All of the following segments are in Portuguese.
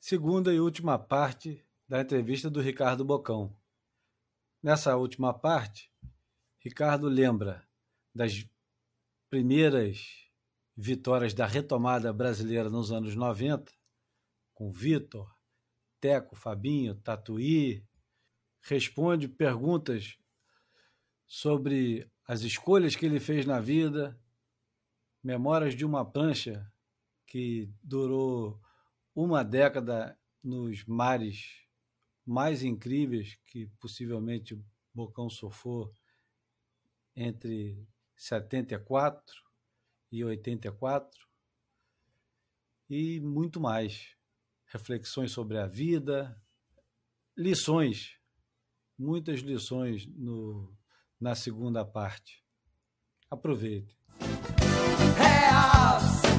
segunda e última parte da entrevista do Ricardo Bocão. Nessa última parte, Ricardo lembra das primeiras vitórias da retomada brasileira nos anos 90, com Vitor, Teco, Fabinho, Tatuí, responde perguntas sobre as escolhas que ele fez na vida, memórias de uma prancha que durou uma década nos mares mais incríveis que possivelmente Bocão surfou entre 74 e 84 e muito mais. Reflexões sobre a vida, lições, muitas lições no, na segunda parte. Aproveite. Reais.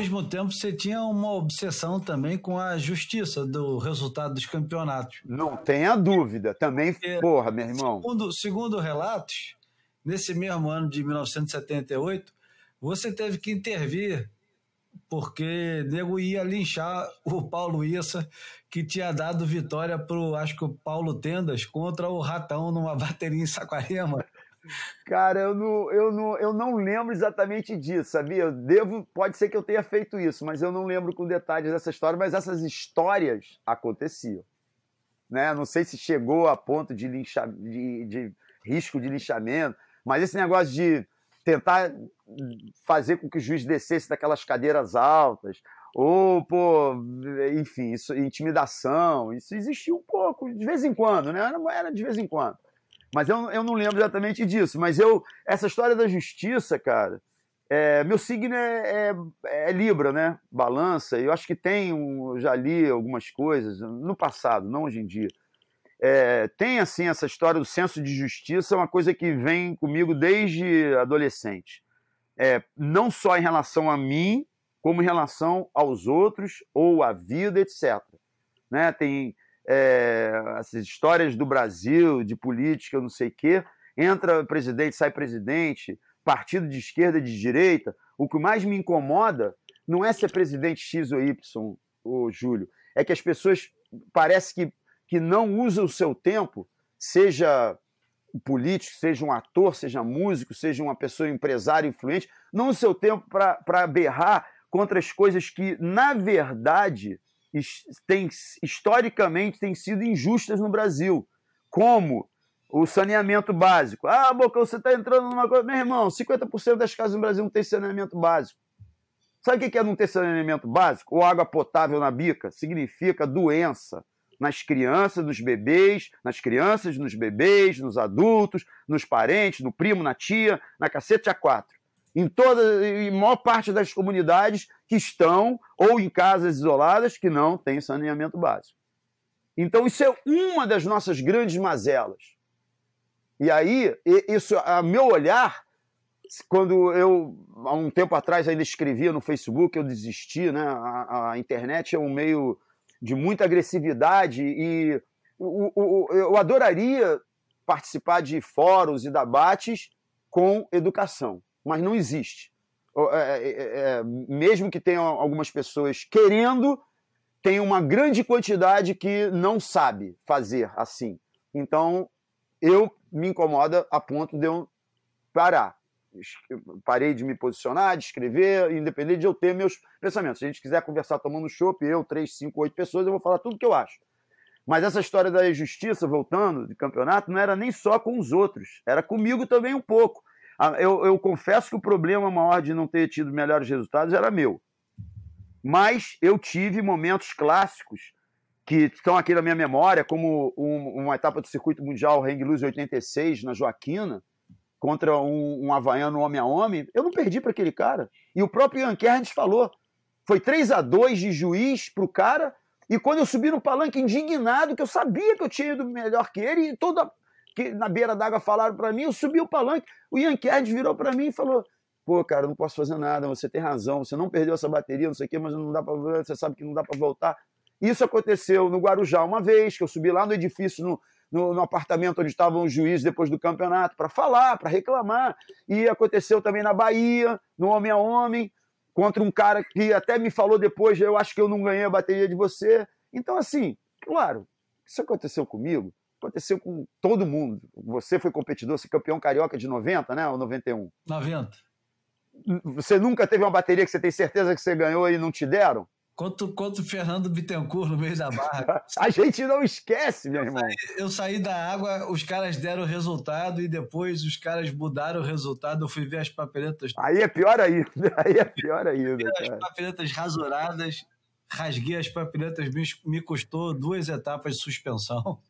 Mesmo tempo você tinha uma obsessão também com a justiça do resultado dos campeonatos. Não tenha dúvida. Também, Porque, porra, meu irmão. Segundo, segundo relatos, nesse mesmo ano de 1978, você teve que intervir porque nego ia linchar o Paulo Issa, que tinha dado vitória pro, acho que o Paulo Tendas, contra o Ratão numa bateria em Saquarema. Cara, eu não, eu, não, eu não lembro exatamente disso, sabia? Eu devo, pode ser que eu tenha feito isso, mas eu não lembro com detalhes dessa história, mas essas histórias aconteciam. Né? Não sei se chegou a ponto de, lincha, de, de risco de linchamento, mas esse negócio de tentar fazer com que o juiz descesse daquelas cadeiras altas, ou, pô, enfim, isso, intimidação, isso existia um pouco, de vez em quando, né? Era de vez em quando. Mas eu, eu não lembro exatamente disso. Mas eu, essa história da justiça, cara, é, meu signo é, é, é, Libra, né? Balança. Eu acho que tem, um, já li algumas coisas no passado, não hoje em dia é, tem assim essa história do senso de justiça, é uma coisa que vem comigo desde adolescente. É, não só em relação a mim, como em relação aos outros ou à vida, etc. Né? Tem é, histórias do Brasil, de política, não sei o quê. Entra presidente, sai presidente, partido de esquerda e de direita. O que mais me incomoda não é ser presidente X ou Y, o Júlio, é que as pessoas parece que que não usa o seu tempo, seja político, seja um ator, seja músico, seja uma pessoa empresária influente, não o seu tempo para berrar contra as coisas que, na verdade, tem, historicamente têm sido injustas no Brasil, como o saneamento básico. Ah, Boca, você está entrando numa coisa. Meu irmão, 50% das casas no Brasil não tem saneamento básico. Sabe o que é não ter saneamento básico? Ou água potável na bica? Significa doença nas crianças, nos bebês, nas crianças, nos bebês, nos adultos, nos parentes, no primo, na tia, na cacete a quatro. Em toda, em maior parte das comunidades que estão ou em casas isoladas que não têm saneamento básico. Então isso é uma das nossas grandes mazelas. E aí, isso, a meu olhar, quando eu, há um tempo atrás, ainda escrevia no Facebook, eu desisti, né? A, a internet é um meio de muita agressividade e o, o, eu adoraria participar de fóruns e debates com educação, mas não existe. É, é, é, mesmo que tenham algumas pessoas querendo, tem uma grande quantidade que não sabe fazer assim. Então, eu me incomoda a ponto de eu parar parei de me posicionar, de escrever, independente de eu ter meus pensamentos. Se a gente quiser conversar tomando chopp, eu, três, cinco, oito pessoas, eu vou falar tudo o que eu acho. Mas essa história da justiça, voltando, de campeonato, não era nem só com os outros, era comigo também um pouco. Eu, eu confesso que o problema maior de não ter tido melhores resultados era meu. Mas eu tive momentos clássicos que estão aqui na minha memória, como uma etapa do circuito mundial Hang Loose 86 na Joaquina, contra um, um havaiano homem a homem, eu não perdi para aquele cara. E o próprio Ian Kernes falou. Foi 3 a 2 de juiz para o cara. E quando eu subi no palanque indignado, que eu sabia que eu tinha ido melhor que ele, e toda que na beira d'água falaram para mim, eu subi o palanque. O Ian Kernes virou para mim e falou: Pô, cara, não posso fazer nada, você tem razão, você não perdeu essa bateria, não sei o quê, mas não dá para você sabe que não dá para voltar. Isso aconteceu no Guarujá uma vez, que eu subi lá no edifício, no, no, no apartamento onde estavam os juízes depois do campeonato para falar, para reclamar. E aconteceu também na Bahia, no homem a homem, contra um cara que até me falou depois, eu acho que eu não ganhei a bateria de você. Então, assim, claro, isso aconteceu comigo, aconteceu com todo mundo. Você foi competidor, você campeão carioca de 90, né? Ou 91? 90. Você nunca teve uma bateria que você tem certeza que você ganhou e não te deram? Quanto, quanto Fernando Bittencourt no meio da barra. A gente não esquece, meu irmão. Eu saí, eu saí da água, os caras deram o resultado e depois os caras mudaram o resultado. Eu fui ver as papeletas. Aí é pior ainda. Aí é pior ainda. As papeletas rasuradas, rasguei as papeletas, me, me custou duas etapas de suspensão.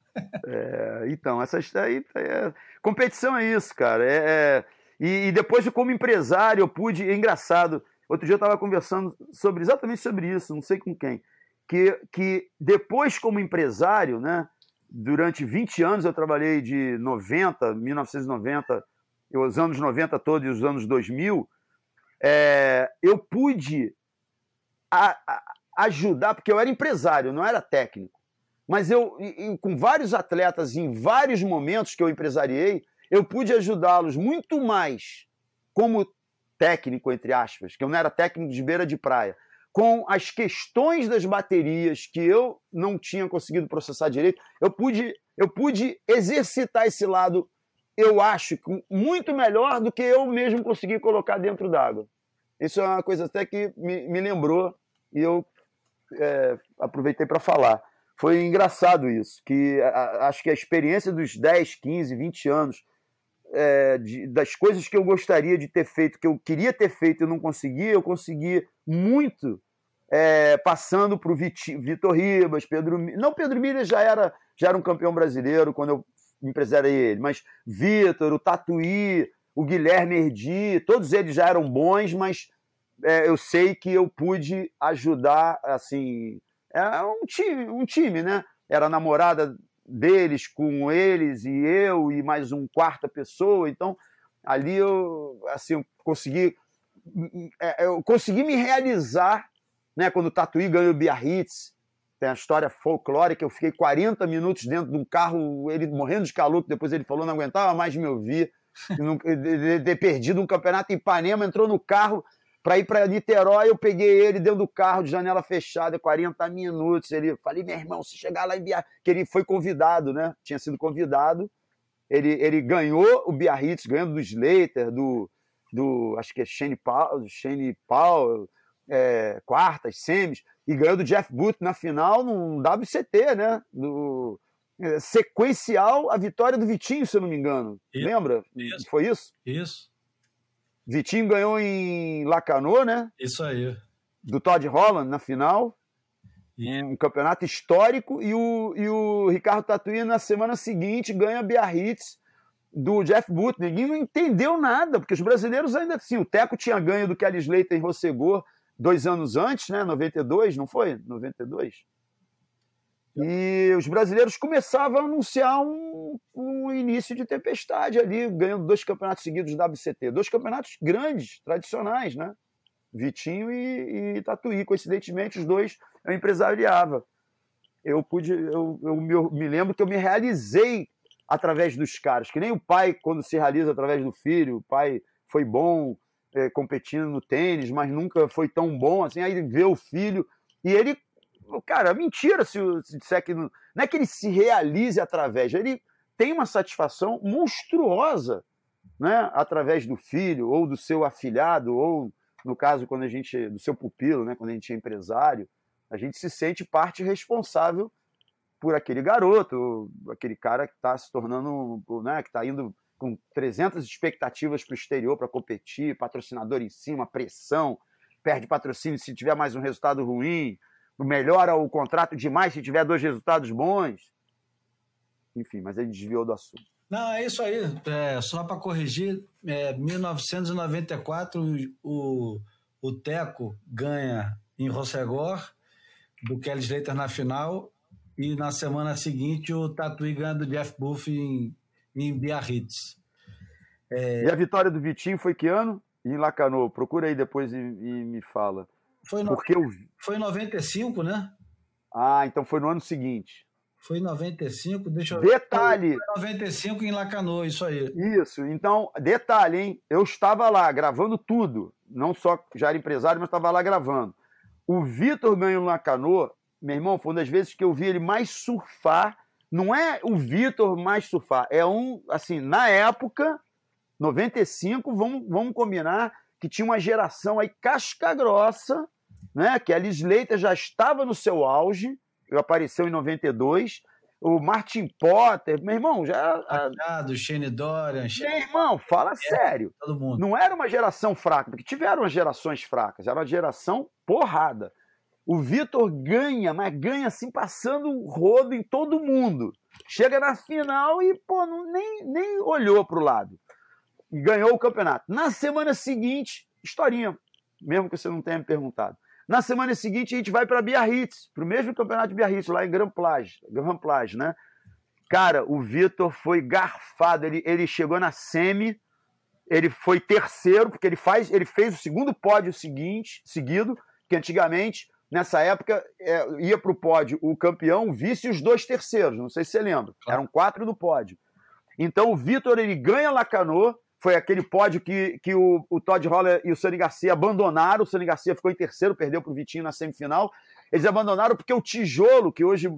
É, então, essa aí é, competição é isso, cara. É, é, e, e, depois, como empresário, eu pude. É engraçado. Outro dia eu estava conversando sobre exatamente sobre isso, não sei com quem. Que, que depois, como empresário, né, durante 20 anos eu trabalhei de 90, 1990, os anos 90 todos e os anos 2000, é, eu pude a, a, ajudar, porque eu era empresário, não era técnico. Mas eu, com vários atletas, em vários momentos que eu empresariei, eu pude ajudá-los muito mais como técnico, entre aspas, que eu não era técnico de beira de praia, com as questões das baterias que eu não tinha conseguido processar direito, eu pude, eu pude exercitar esse lado, eu acho, muito melhor do que eu mesmo consegui colocar dentro d'água. Isso é uma coisa até que me, me lembrou e eu é, aproveitei para falar. Foi engraçado isso, que a, acho que a experiência dos 10, 15, 20 anos é, de, das coisas que eu gostaria de ter feito, que eu queria ter feito e não consegui, eu consegui muito é, passando para o Vitor Ribas, Pedro Não, Pedro Milha já era, já era um campeão brasileiro quando eu empresariei ele, mas Vitor, o Tatuí, o Guilherme Erdi, todos eles já eram bons, mas é, eu sei que eu pude ajudar, assim, é um time, um time, né? Era namorada deles com eles e eu e mais um quarta pessoa. Então, ali eu, assim, eu consegui, é, eu consegui me realizar, né? Quando o Tatuí ganhou o Biarritz, tem a história folclórica, eu fiquei 40 minutos dentro de um carro, ele morrendo de calor, depois ele falou não aguentava mais me ouvir, de ter perdido um campeonato em Ipanema, entrou no carro, para ir para Niterói, eu peguei ele dentro do carro de janela fechada, 40 minutos. Ele falei, meu irmão, se chegar lá em Biarritz, que ele foi convidado, né? Tinha sido convidado. Ele, ele ganhou o Biarritz, ganhando do Slater, do, do acho que é Shane Paul, Shane Paul é, quartas, semis, e ganhou do Jeff Booth na final num WCT, né? Do, é, sequencial a vitória do Vitinho, se eu não me engano. Isso. Lembra? Isso. Foi isso? Isso. Vitinho ganhou em Lacanô, né? Isso aí. Do Todd Holland na final. E... Um campeonato histórico. E o, e o Ricardo Tatuí na semana seguinte ganha Biarritz do Jeff Booth. Ninguém não entendeu nada, porque os brasileiros ainda assim. O Teco tinha ganho do Kelly Slater em Rossegor dois anos antes, né? 92, não foi? 92. E os brasileiros começavam a anunciar um, um, início de tempestade ali, ganhando dois campeonatos seguidos da WCT. Dois campeonatos grandes, tradicionais, né? Vitinho e, e Tatuí. Coincidentemente, os dois eu empresariava. Eu pude, eu, eu me, me lembro que eu me realizei através dos caras, que nem o pai, quando se realiza através do filho, o pai foi bom é, competindo no tênis, mas nunca foi tão bom assim, aí vê o filho e ele Cara, mentira se, se disser que. Não, não é que ele se realize através, ele tem uma satisfação monstruosa né, através do filho, ou do seu afilhado, ou, no caso, quando a gente. do seu pupilo, né, quando a gente é empresário, a gente se sente parte responsável por aquele garoto, aquele cara que está se tornando, né, que está indo com 300 expectativas para o exterior para competir, patrocinador em cima, pressão, perde patrocínio se tiver mais um resultado ruim, melhora o contrato demais se tiver dois resultados bons. Enfim, mas ele desviou do assunto. Não, é isso aí. É, só para corrigir, é, 1994 o, o Teco ganha em Rossegor, do Kelly Slater na final, e na semana seguinte o Tatuí ganha do Jeff Buff em, em Biarritz. É... E a vitória do Vitinho foi que ano? Em Lacanô. Procura aí depois e, e me fala. Foi, no... Porque eu... foi em 95, né? Ah, então foi no ano seguinte. Foi em 95, deixa eu Detalhe. Foi 95 em Lacanô, isso aí. Isso, então, detalhe, hein? Eu estava lá gravando tudo. Não só já era empresário, mas estava lá gravando. O Vitor ganhou no Lacanô, meu irmão, foi uma das vezes que eu vi ele mais surfar. Não é o Vitor mais surfar, é um, assim, na época, 95, vamos, vamos combinar que tinha uma geração aí casca grossa, né? Que a Liz já estava no seu auge, apareceu em 92. O Martin Potter, meu irmão, já. Machado, Shane Dorian. Meu irmão, fala é, sério. Todo mundo. Não era uma geração fraca, porque tiveram gerações fracas, era uma geração porrada. O Vitor ganha, mas ganha assim, passando o rodo em todo mundo. Chega na final e, pô, não, nem, nem olhou para o lado e ganhou o campeonato. Na semana seguinte, historinha, mesmo que você não tenha me perguntado. Na semana seguinte, a gente vai para Biarritz, para o mesmo campeonato de Biarritz, lá em Grand Plage, Grand Plage, né? Cara, o Vitor foi garfado. Ele, ele chegou na semi, ele foi terceiro, porque ele, faz, ele fez o segundo pódio seguinte, seguido, que antigamente, nessa época, é, ia para o pódio o campeão, o vice e os dois terceiros. Não sei se você lembra. Eram quatro do pódio. Então o Vitor ele ganha Lacanô, foi aquele pódio que, que o, o Todd Holler e o Sani Garcia abandonaram. O Sani Garcia ficou em terceiro, perdeu para o Vitinho na semifinal. Eles abandonaram porque o Tijolo, que hoje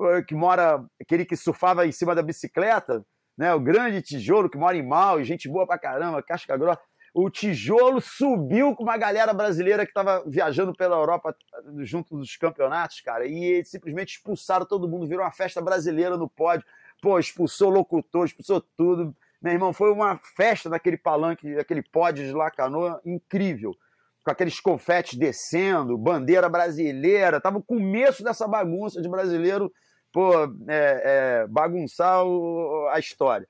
eh, que mora, aquele que surfava em cima da bicicleta, né, o grande Tijolo que mora em Mal, gente boa pra caramba, casca grossa. O Tijolo subiu com uma galera brasileira que estava viajando pela Europa junto dos campeonatos, cara, e eles simplesmente expulsaram todo mundo, virou uma festa brasileira no pódio. Pô, expulsou locutor, expulsou tudo meu irmão, foi uma festa daquele palanque, daquele pódio de Lacanoa incrível. Com aqueles confetes descendo, bandeira brasileira. Tava o começo dessa bagunça de brasileiro pô, é, é, bagunçar o, a história.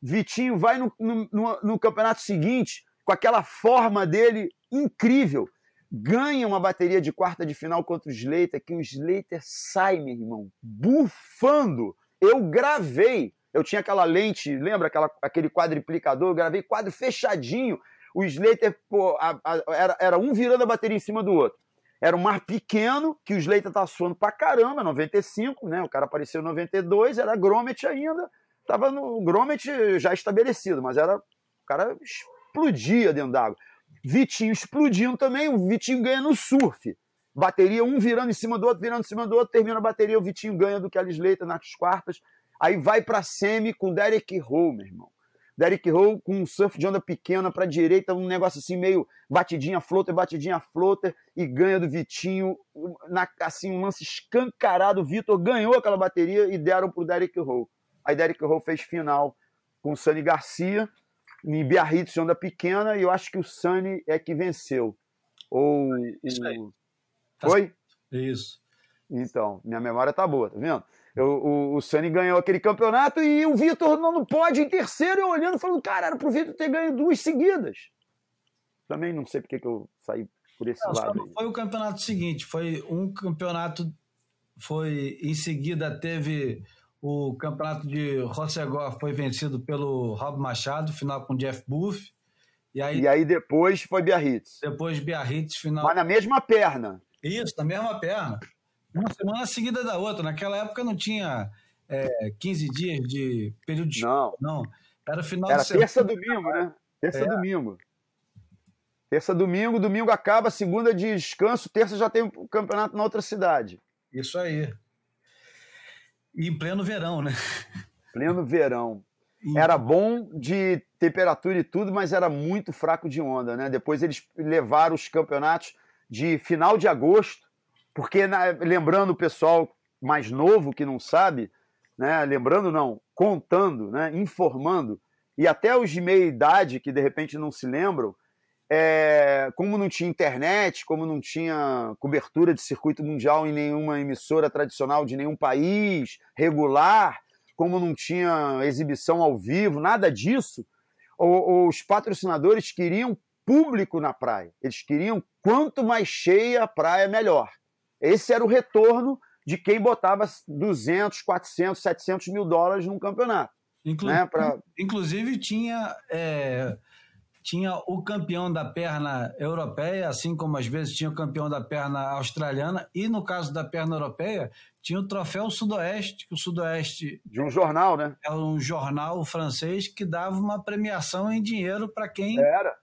Vitinho vai no, no, no, campeonato seguinte com aquela forma dele incrível. Ganha uma bateria de quarta de final contra o Slater, que o Slater sai, meu irmão, bufando. Eu gravei eu tinha aquela lente, lembra aquela, aquele quadriplicador? Eu gravei quadro fechadinho. O Slater pô, a, a, era, era um virando a bateria em cima do outro. Era um mar pequeno, que o Slater tá suando pra caramba, 95, né? O cara apareceu em 92, era Grommet ainda. Tava no Grommet já estabelecido, mas era. O cara explodia dentro d'água. Vitinho explodindo também, o Vitinho ganha no surf. Bateria, um virando em cima do outro, virando em cima do outro, termina a bateria, o Vitinho ganha do Kelly Slater nas quartas. Aí vai para semi com Derek Rowe, meu irmão. Derek Rowe com um surf de onda pequena para direita, um negócio assim meio batidinha floater, batidinha floater e ganha do Vitinho, na, assim um lance escancarado. O Vitor ganhou aquela bateria e deram pro Derek Rowe. Aí Derek Rowe fez final com o Sani Garcia em Biarritz de onda pequena e eu acho que o Sani é que venceu. Ou Isso aí. Foi? Isso. Então, minha memória tá boa, tá vendo? O, o Sani ganhou aquele campeonato e o Vitor não pode em terceiro, eu olhando falando, cara, era pro Vitor ter ganho duas seguidas. Também não sei porque que eu saí por esse não, lado. Foi o campeonato seguinte, foi um campeonato, foi em seguida teve o campeonato de Rossegor, foi vencido pelo Rob Machado, final com Jeff Buff. E aí, e aí depois foi Biarritz. Depois Biarritz, final. Mas na mesma perna. Isso, na mesma perna. Uma semana seguida da outra. Naquela época não tinha é, 15 dias de período de Não. Não. Era final Era de semana. terça domingo, né? Terça é. domingo. Terça domingo, domingo acaba, segunda de descanso, terça já tem o campeonato na outra cidade. Isso aí. E em pleno verão, né? Pleno verão. Era bom de temperatura e tudo, mas era muito fraco de onda, né? Depois eles levaram os campeonatos de final de agosto porque, lembrando o pessoal mais novo que não sabe, né, lembrando não, contando, né, informando, e até os de meia idade que de repente não se lembram, é, como não tinha internet, como não tinha cobertura de circuito mundial em nenhuma emissora tradicional de nenhum país regular, como não tinha exibição ao vivo, nada disso, os patrocinadores queriam público na praia. Eles queriam quanto mais cheia a praia, melhor. Esse era o retorno de quem botava 200, 400, 700 mil dólares num campeonato. Inclu né, pra... Inclusive tinha é, tinha o campeão da perna europeia, assim como às vezes tinha o campeão da perna australiana, e no caso da perna europeia, tinha o troféu Sudoeste, que o Sudoeste. De um jornal, né? Era um jornal francês que dava uma premiação em dinheiro para quem era.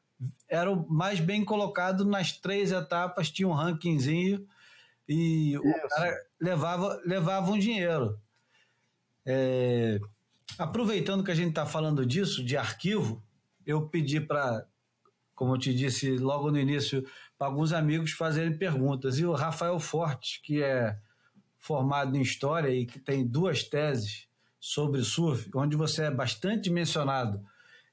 era o mais bem colocado nas três etapas, tinha um rankingzinho e Isso. o cara levava, levava um dinheiro. É, aproveitando que a gente está falando disso, de arquivo, eu pedi para, como eu te disse logo no início, para alguns amigos fazerem perguntas. E o Rafael Forte, que é formado em História e que tem duas teses sobre surf, onde você é bastante mencionado,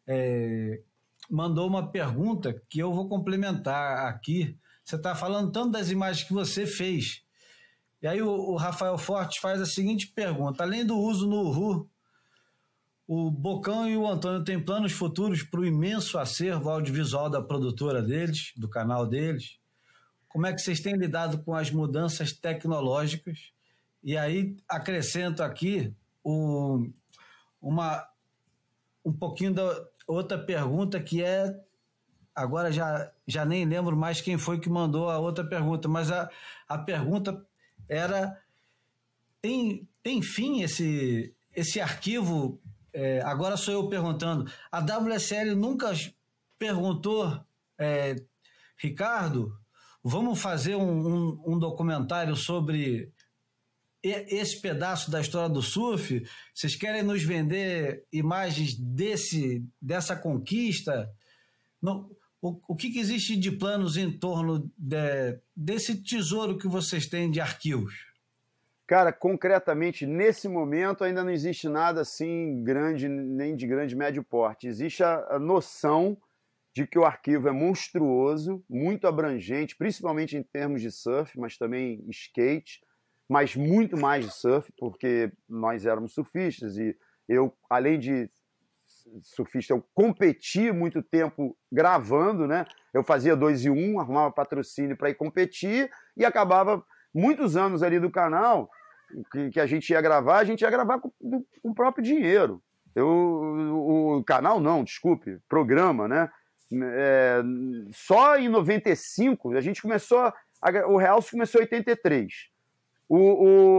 é, mandou uma pergunta que eu vou complementar aqui. Você está falando tanto das imagens que você fez. E aí o, o Rafael Forte faz a seguinte pergunta: além do uso no Uhu o Bocão e o Antônio têm planos futuros para o imenso acervo audiovisual da produtora deles, do canal deles. Como é que vocês têm lidado com as mudanças tecnológicas? E aí acrescento aqui o, uma, um pouquinho da outra pergunta que é agora já, já nem lembro mais quem foi que mandou a outra pergunta, mas a, a pergunta era tem, tem fim esse, esse arquivo é, agora sou eu perguntando. A WSL nunca perguntou, é, Ricardo, vamos fazer um, um, um, documentário sobre esse pedaço da história do surf? Vocês querem nos vender imagens desse, dessa conquista? Não, o, o que, que, existe de planos em torno de, desse tesouro que vocês têm de arquivos? Cara, concretamente, nesse momento ainda não existe nada assim grande, nem de grande médio porte. Existe a, noção de que o arquivo é monstruoso, muito abrangente, principalmente em termos de surf, mas também skate, mas muito mais de surf, porque nós éramos surfistas e eu, além de surfista, eu competi muito tempo gravando, né? Eu fazia dois e um, arrumava patrocínio para ir competir e acabava muitos anos ali do canal que, que, a gente ia gravar, a gente ia gravar com, com o próprio dinheiro. Eu, o, o, canal não, desculpe, programa, né? É, só em 95 a gente começou, a, o Real começou em 83. O,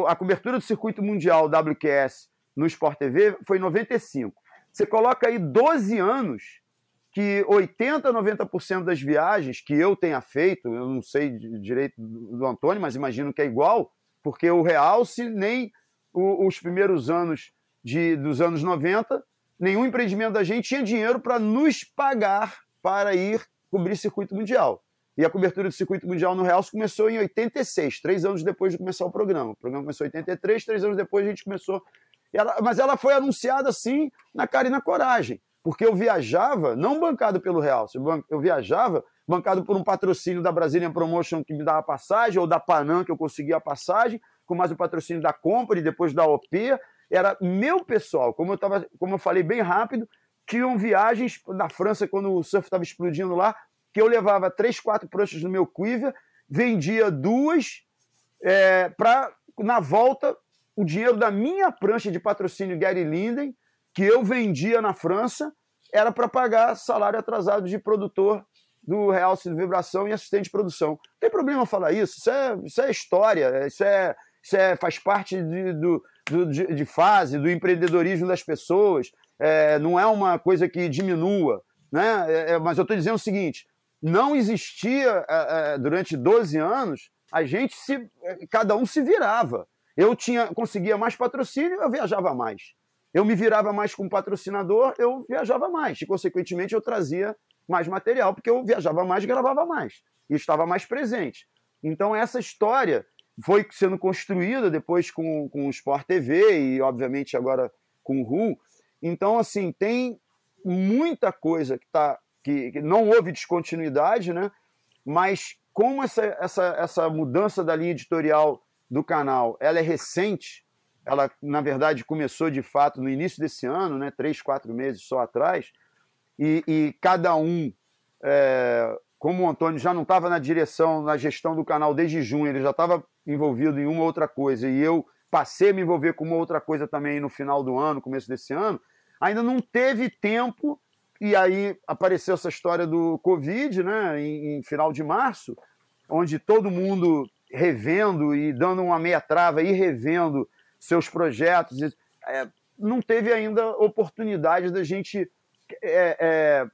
o, a cobertura do circuito mundial WQS no Sport TV foi em 95. Você coloca aí 12 anos que 80, 90% das viagens que eu tenha feito, eu não sei direito do Antônio, mas imagino que é igual, porque o Realce, nem os primeiros anos de, dos anos 90, nenhum empreendimento da gente tinha dinheiro para nos pagar para ir cobrir circuito mundial. E a cobertura do circuito mundial no Realce começou em 86, três anos depois de começar o programa. O programa começou em 83, três anos depois a gente começou. Ela, mas ela foi anunciada assim, na cara e na coragem porque eu viajava, não bancado pelo Real, eu viajava bancado por um patrocínio da Brazilian Promotion que me dava passagem, ou da Panam que eu conseguia a passagem, com mais o patrocínio da Company, depois da OP. Era meu pessoal, como eu, tava, como eu falei bem rápido, tinham viagens na França, quando o surf estava explodindo lá, que eu levava três, quatro pranchas no meu quiver, vendia duas, é, para, na volta, o dinheiro da minha prancha de patrocínio Gary Linden, que eu vendia na França era para pagar salário atrasado de produtor do Realce de Vibração e assistente de produção. Não tem problema falar isso, isso é, isso é história, isso, é, isso é, faz parte de, do, do de, de, fase, do empreendedorismo das pessoas, é, não é uma coisa que diminua. Né? É, é mas eu estou dizendo o seguinte: não existia é, é, durante 12 anos, a gente se. cada um se virava. Eu tinha conseguia mais patrocínio, eu viajava mais eu me virava mais com patrocinador, eu viajava mais. E, consequentemente, eu trazia mais material, porque eu viajava mais e gravava mais. E estava mais presente. Então, essa história foi sendo construída depois com, com o Sport TV e, obviamente, agora com o RU. Então, assim, tem muita coisa que, tá, que, que não houve descontinuidade, né? mas como essa, essa, essa mudança da linha editorial do canal ela é recente, ela, na verdade, começou de fato no início desse ano, né, três, quatro meses só atrás, e, e cada um, é, como o Antônio já não estava na direção, na gestão do canal desde junho, ele já estava envolvido em uma outra coisa, e eu passei a me envolver com uma outra coisa também no final do ano, começo desse ano, ainda não teve tempo e aí apareceu essa história do Covid, né, em, em final de março, onde todo mundo revendo e dando uma meia trava e revendo seus projetos. É, não teve ainda oportunidade da gente é, é,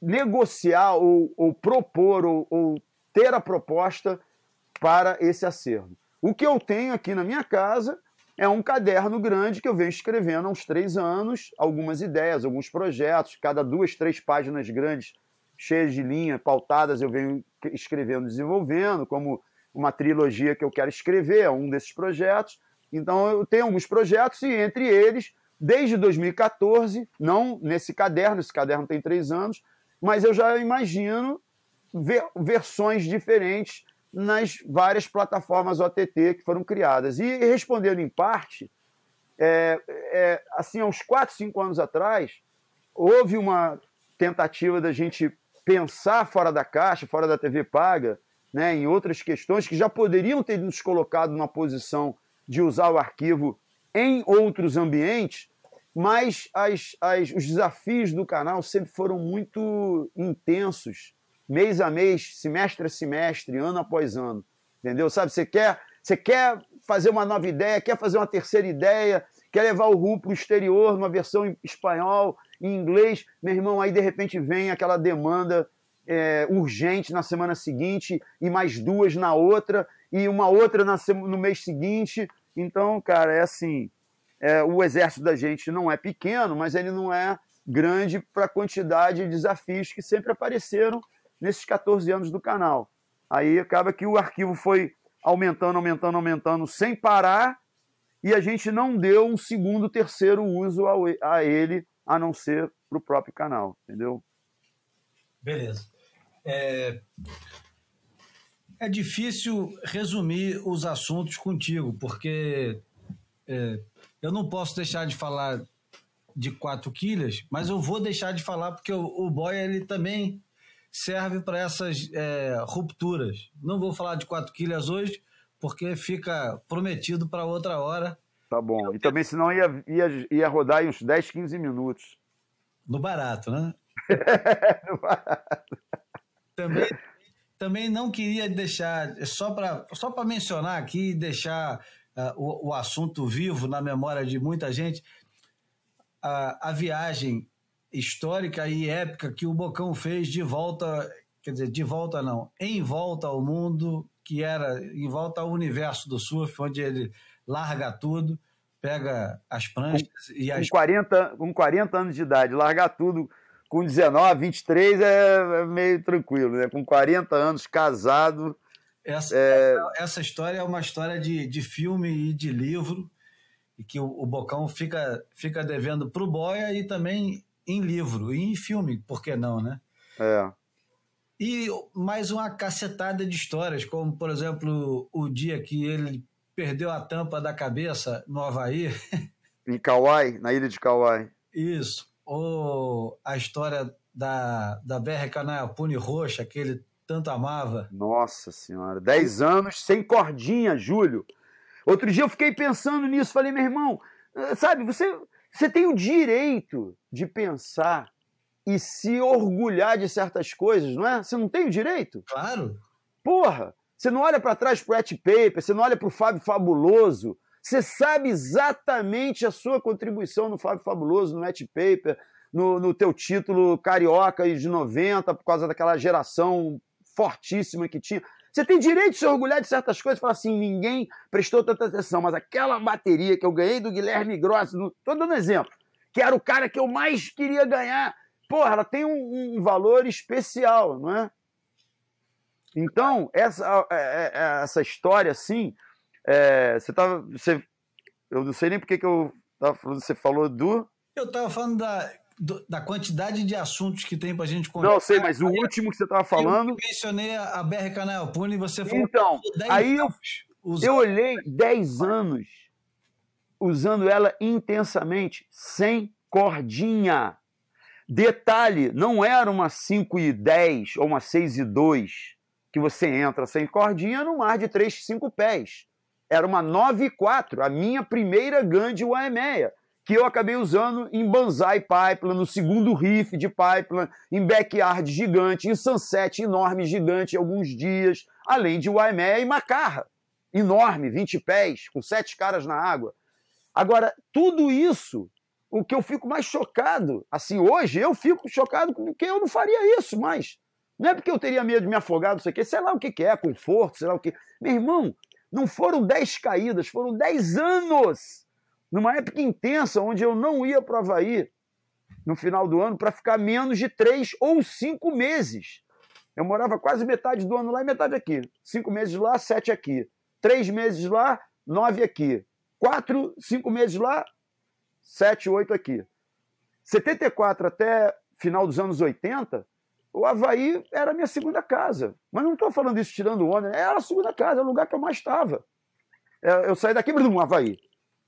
negociar ou, ou propor ou, ou, ter a proposta para esse acervo. O que eu tenho aqui na minha casa é um caderno grande que eu venho escrevendo há uns três anos, algumas ideias, alguns projetos, cada duas, três páginas grandes, cheias de linhas, pautadas, eu venho escrevendo, desenvolvendo, como uma trilogia que eu quero escrever, é um desses projetos. Então eu tenho alguns projetos e entre eles, desde 2014, não nesse caderno, esse caderno tem três anos, mas eu já imagino ver, versões diferentes nas várias plataformas OTT que foram criadas. E respondendo em parte, é, é, assim, há uns 4, 5 anos atrás, houve uma tentativa da gente pensar fora da caixa, fora da TV paga, né, em outras questões que já poderiam ter nos colocado numa posição de usar o arquivo em outros ambientes, mas as, as, os desafios do canal sempre foram muito intensos mês a mês, semestre a semestre, ano após ano. Entendeu? Sabe, você quer, você quer fazer uma nova ideia, quer fazer uma terceira ideia, quer levar o RU para o exterior, numa versão em espanhol, em inglês, meu irmão, aí de repente vem aquela demanda é, urgente na semana seguinte, e mais duas na outra, e uma outra na, no mês seguinte. Então, cara, é assim: é, o exército da gente não é pequeno, mas ele não é grande para a quantidade de desafios que sempre apareceram nesses 14 anos do canal. Aí acaba que o arquivo foi aumentando, aumentando, aumentando sem parar e a gente não deu um segundo, terceiro uso a ele, a não ser para o próprio canal, entendeu? Beleza. É... é difícil resumir os assuntos contigo, porque é, eu não posso deixar de falar de quatro quilhas, mas eu vou deixar de falar porque o, o boy ele também serve para essas é, rupturas. Não vou falar de quatro quilhas hoje, porque fica prometido para outra hora. Tá bom. E também, senão, ia, ia, ia rodar uns 10, 15 minutos. No barato, né? no barato. Também, também não queria deixar, só para só mencionar aqui, deixar uh, o, o assunto vivo na memória de muita gente, a, a viagem histórica e épica que o Bocão fez de volta, quer dizer, de volta não, em volta ao mundo, que era em volta ao universo do surf, onde ele larga tudo, pega as pranchas com, e as... Com 40, com 40 anos de idade, largar tudo com 19, 23 é, é meio tranquilo, né? Com 40 anos, casado... Essa, é... essa história é uma história de, de filme e de livro, e que o, o Bocão fica, fica devendo para o Boia e também em livro e em filme, por que não, né? É. E mais uma cacetada de histórias, como, por exemplo, o dia que ele perdeu a tampa da cabeça no Havaí. Em Kauai, na ilha de Kauai. Isso. Ou a história da, da BR Canaiapune Roxa, que ele tanto amava. Nossa Senhora, dez anos sem cordinha, Júlio. Outro dia eu fiquei pensando nisso, falei, meu irmão, eh, sabe, você, você tem o direito de pensar e se orgulhar de certas coisas, não é? Você não tem o direito? Claro. Porra, você não olha para trás pro Et Paper, você não olha pro Fábio Fabuloso, você sabe exatamente a sua contribuição no Fábio Fabuloso, no Et Paper, no, no teu título carioca de 90, por causa daquela geração fortíssima que tinha. Você tem direito de se orgulhar de certas coisas, falar assim, ninguém prestou tanta atenção, mas aquela bateria que eu ganhei do Guilherme Grossi, estou dando exemplo, que era o cara que eu mais queria ganhar, porra, ela tem um, um valor especial, não é? Então, essa, é, é, é, essa história, assim, é, você tava. Você, eu não sei nem porque que eu tava falando, você falou do. Eu estava falando da, do, da quantidade de assuntos que tem pra gente conversar. Não, sei, mas o último que você estava falando. Eu mencionei a BR Canal Pune e você falou. Então, aí eu, eu olhei 10 anos usando ela intensamente, sem cordinha. Detalhe, não era uma 5 e 10 ou uma 6 e 2 que você entra sem cordinha no mar de 3, 5 pés. Era uma 9 e 4, a minha primeira Gandhi Waemeia que eu acabei usando em Banzai Pipeline, no segundo riff de Pipeline, em Backyard gigante, em Sunset enorme, gigante, alguns dias, além de Waimea e Macarra, enorme, 20 pés, com sete caras na água. Agora, tudo isso, o que eu fico mais chocado, assim, hoje eu fico chocado porque eu não faria isso mais. Não é porque eu teria medo de me afogar, não sei o quê, sei lá o que, que é, conforto, sei lá o que. Meu irmão, não foram 10 caídas, foram 10 anos numa época intensa, onde eu não ia para o Havaí no final do ano para ficar menos de três ou cinco meses. Eu morava quase metade do ano lá e metade aqui. Cinco meses lá, sete aqui. Três meses lá, nove aqui. Quatro, cinco meses lá, sete, oito aqui. 74 até final dos anos 80, o Havaí era a minha segunda casa. Mas não estou falando isso tirando onda, era a segunda casa, era o lugar que eu mais estava. É, eu saí daqui para o Havaí.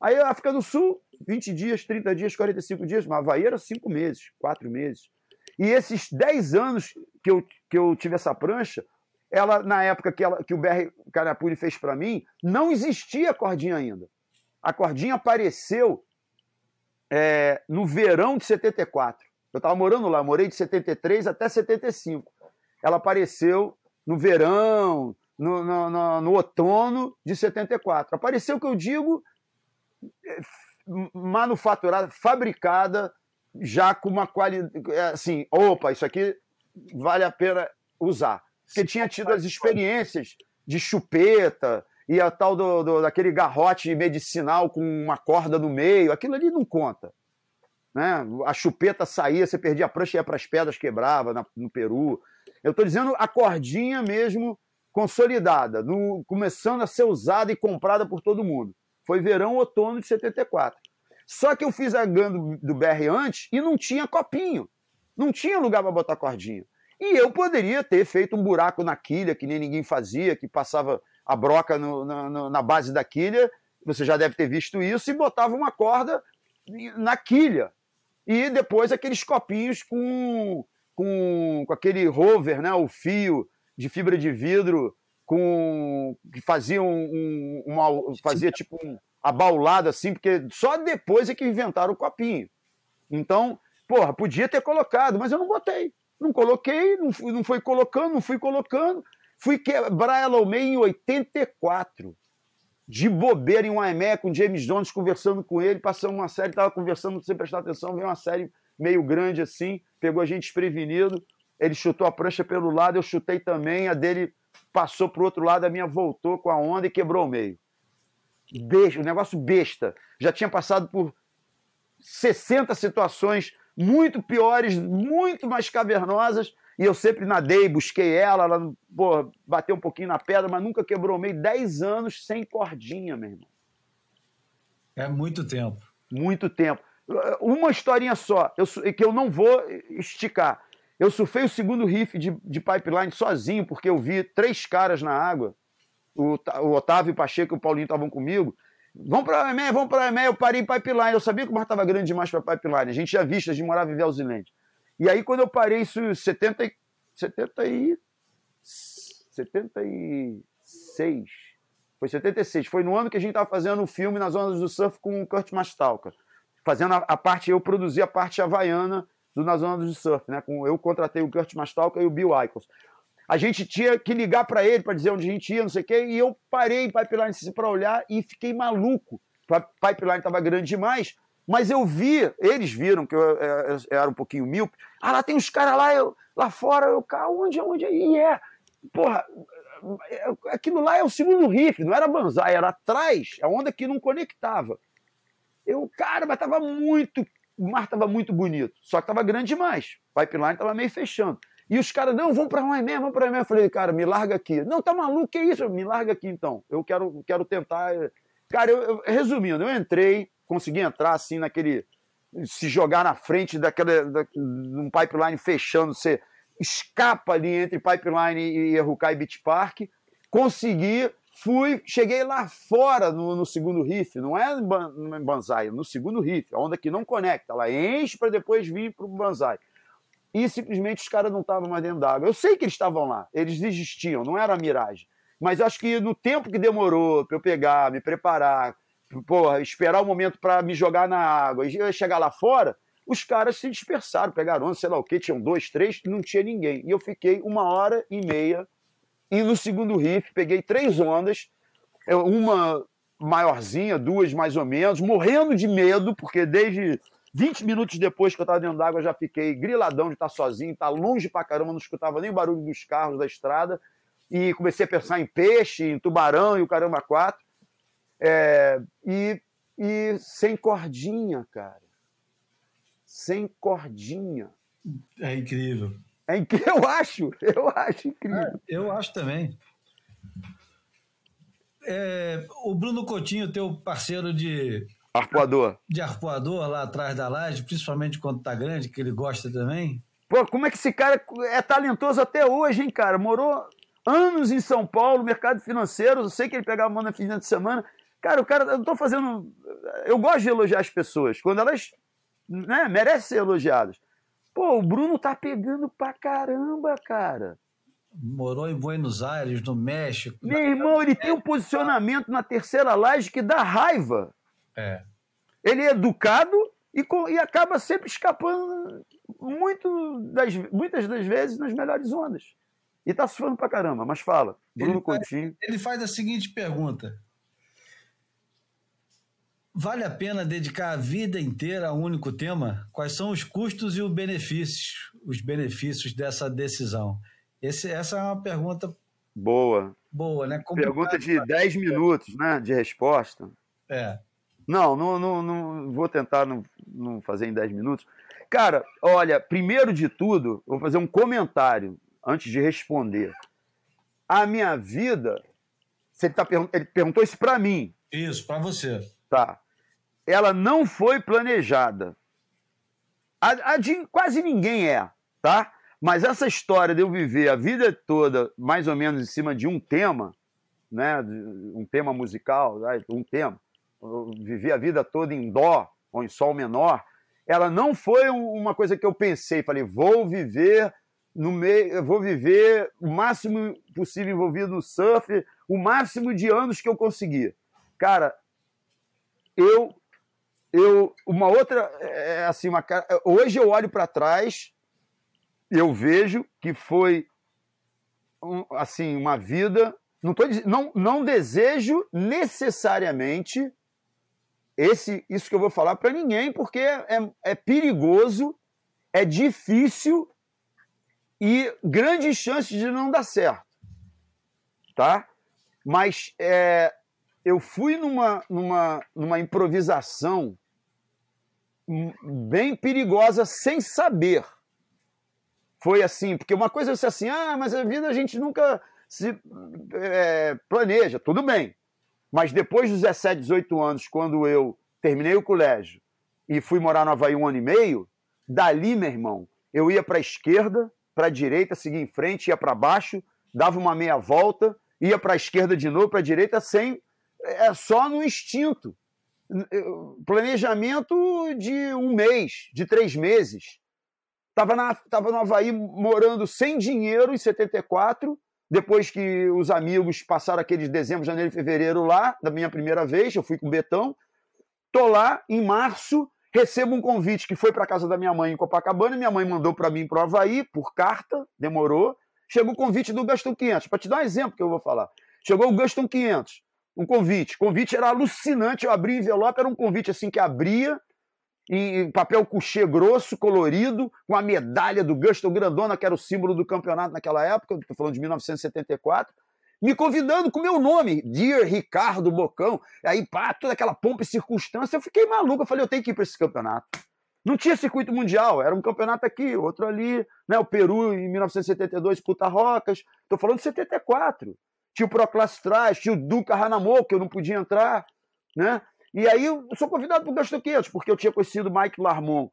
Aí a África do Sul, 20 dias, 30 dias, 45 dias, mas Havaí era 5 meses, 4 meses. E esses 10 anos que eu, que eu tive essa prancha, ela na época que, ela, que o BR Carapuri fez para mim, não existia cordinha ainda. A cordinha apareceu é, no verão de 74. Eu estava morando lá, morei de 73 até 75. Ela apareceu no verão, no, no, no, no outono de 74. Apareceu, que eu digo, manufaturada, fabricada, já com uma qualidade. É, assim, opa, isso aqui vale a pena usar. Porque tinha tido as experiências de chupeta e a tal do, do, daquele garrote medicinal com uma corda no meio, aquilo ali não conta. Né? A chupeta saía, você perdia a prancha e ia para as pedras, quebrava na, no Peru. Eu estou dizendo a cordinha mesmo consolidada, no, começando a ser usada e comprada por todo mundo. Foi verão, outono de 74. Só que eu fiz a GAN do, do BR antes e não tinha copinho. Não tinha lugar para botar cordinha. E eu poderia ter feito um buraco na quilha, que nem ninguém fazia, que passava a broca no, na, na base da quilha, você já deve ter visto isso, e botava uma corda na quilha. E depois aqueles copinhos com, com, com aquele rover, né, o fio de fibra de vidro com que faziam um, uma fazia tipo um abaulado assim, porque só depois é que inventaram o copinho. Então, porra, podia ter colocado, mas eu não botei. Não coloquei, não fui, não fui colocando, não fui colocando. Fui quebrar ela ao meio em 84. De bobeira em um AME com James Jones, conversando com ele, passando uma série, estava conversando sem prestar atenção, veio uma série meio grande assim, pegou a gente desprevenido. Ele chutou a prancha pelo lado, eu chutei também, a dele passou para o outro lado, a minha voltou com a onda e quebrou o meio. Besta, um negócio besta. Já tinha passado por 60 situações muito piores, muito mais cavernosas, e eu sempre nadei, busquei ela, ela pô, bateu um pouquinho na pedra, mas nunca quebrou meio. 10 anos sem cordinha, meu irmão. É muito tempo. Muito tempo. Uma historinha só, eu, que eu não vou esticar. Eu surfei o segundo riff de, de pipeline sozinho, porque eu vi três caras na água. O, o Otávio, o Pacheco e o Paulinho estavam comigo. Vamos para a EMEA, vamos para EMEA. Eu parei em pipeline. Eu sabia que o mar estava grande demais para pipeline. A gente já visto, a gente morava em Velzilente. E aí, quando eu parei, isso 70, 70 e, 76. Foi 76. Foi no ano que a gente estava fazendo o filme nas ondas do surf com o Kurt Mastalka. Fazendo a, a parte, eu produzi a parte havaiana do Nas Ondas de Surf, né? Com, eu contratei o Kurt Mastalka e o Bill Eichels. A gente tinha que ligar para ele para dizer onde a gente ia, não sei o quê, e eu parei em Pipeline para olhar e fiquei maluco. Pipeline estava grande demais, mas eu vi, eles viram que eu, eu, eu, eu era um pouquinho míope. Ah, lá tem uns caras lá, lá fora, eu, cá, onde, onde? E é, porra, aquilo lá é o segundo riff, não era banzai, era atrás, a onda que não conectava. Eu, cara, mas tava muito o mar estava muito bonito, só que estava grande demais. Pipeline estava meio fechando. E os caras, não, vamos para lá mesmo, vamos para lá mesmo. Eu falei, cara, me larga aqui. Não, tá maluco, que isso? Me larga aqui então. Eu quero, quero tentar. Cara, eu, eu, resumindo, eu entrei, consegui entrar assim naquele. Se jogar na frente daquele. Da, um pipeline fechando, você escapa ali entre pipeline e Rukai Beach Park. Consegui Fui, cheguei lá fora no, no segundo riff, não é no Banzai, no segundo riff, a onda que não conecta, ela enche para depois vir para o Banzai. E simplesmente os caras não estavam mais dentro d'água. Eu sei que eles estavam lá, eles existiam, não era a miragem. Mas acho que no tempo que demorou para eu pegar, me preparar, porra, esperar o momento para me jogar na água e chegar lá fora, os caras se dispersaram, pegaram sei lá o que, tinham dois, três, não tinha ninguém. E eu fiquei uma hora e meia e no segundo riff peguei três ondas, uma maiorzinha, duas mais ou menos, morrendo de medo, porque desde 20 minutos depois que eu estava dentro d'água já fiquei griladão de estar sozinho, estar longe pra caramba, não escutava nem o barulho dos carros da estrada, e comecei a pensar em peixe, em tubarão e o caramba quatro. É, e, e sem cordinha, cara. Sem cordinha. É incrível. É incrível, eu acho, eu acho incrível. É, eu acho também. É, o Bruno Coutinho, teu parceiro de. Arpoador. De arpoador lá atrás da laje, principalmente quando tá grande, que ele gosta também. Pô, como é que esse cara é talentoso até hoje, hein, cara? Morou anos em São Paulo, mercado financeiro. Eu sei que ele pegava mão na final de semana. Cara, o cara, eu tô fazendo. Eu gosto de elogiar as pessoas, quando elas né, merecem ser elogiadas. Pô, o Bruno tá pegando pra caramba, cara. Morou em Buenos Aires, no México. Meu irmão, ele tem um posicionamento na terceira laje que dá raiva. É. Ele é educado e, e acaba sempre escapando muito das, muitas das vezes nas melhores ondas. E tá sofrendo pra caramba, mas fala. Bruno ele Coutinho. Faz, ele faz a seguinte pergunta: Vale a pena dedicar a vida inteira a um único tema? Quais são os custos e os benefícios, os benefícios dessa decisão? Esse, essa é uma pergunta boa. Boa, né? pergunta de 10 minutos, né, de resposta. É. Não, não, não, não vou tentar não, não fazer em 10 minutos. Cara, olha, primeiro de tudo, vou fazer um comentário antes de responder. A minha vida, ele, tá, ele perguntou isso para mim. Isso, para você. Tá ela não foi planejada. A, a de quase ninguém é, tá? Mas essa história de eu viver a vida toda mais ou menos em cima de um tema, né, um tema musical, um tema, viver a vida toda em dó ou em sol menor, ela não foi uma coisa que eu pensei, falei, vou viver no meio, vou viver o máximo possível envolvido no surf, o máximo de anos que eu conseguir. Cara, eu eu uma outra é, é assim uma hoje eu olho para trás eu vejo que foi um, assim uma vida não tô não não desejo necessariamente esse isso que eu vou falar para ninguém porque é, é perigoso é difícil e grandes chances de não dar certo tá mas é, eu fui numa, numa, numa improvisação bem perigosa sem saber. Foi assim, porque uma coisa é você assim, ah, mas a vida a gente nunca se é, planeja, tudo bem. Mas depois dos 17, 18 anos, quando eu terminei o colégio e fui morar no Havaí um ano e meio, dali, meu irmão, eu ia para a esquerda, para a direita, seguia em frente, ia para baixo, dava uma meia volta, ia para a esquerda de novo, para a direita, sem. É só no instinto planejamento de um mês, de três meses. Estava tava no Havaí morando sem dinheiro em 74, depois que os amigos passaram aqueles dezembro, janeiro e fevereiro lá, da minha primeira vez, eu fui com o Betão. Tô lá em março, recebo um convite que foi para casa da minha mãe em Copacabana, minha mãe mandou para mim para o Havaí por carta, demorou. Chegou o convite do Gaston 500, para te dar um exemplo que eu vou falar. Chegou o Gaston 500, um convite. O convite era alucinante. Eu abri o envelope, era um convite assim que abria, em papel couchê grosso, colorido, com a medalha do Gaston Grandona, que era o símbolo do campeonato naquela época, estou falando de 1974, me convidando com meu nome, Dear Ricardo Bocão. Aí, pá, toda aquela pompa e circunstância, eu fiquei maluco. Eu falei, eu tenho que ir para esse campeonato. Não tinha circuito mundial, era um campeonato aqui, outro ali, né? O Peru em 1972, Puta Rocas. Estou falando de 74 tinha o Proclass Trás, tinha o Duca Hanamô, que eu não podia entrar, né? E aí eu sou convidado para o Gastoqueiros, porque eu tinha conhecido Mike Larmon,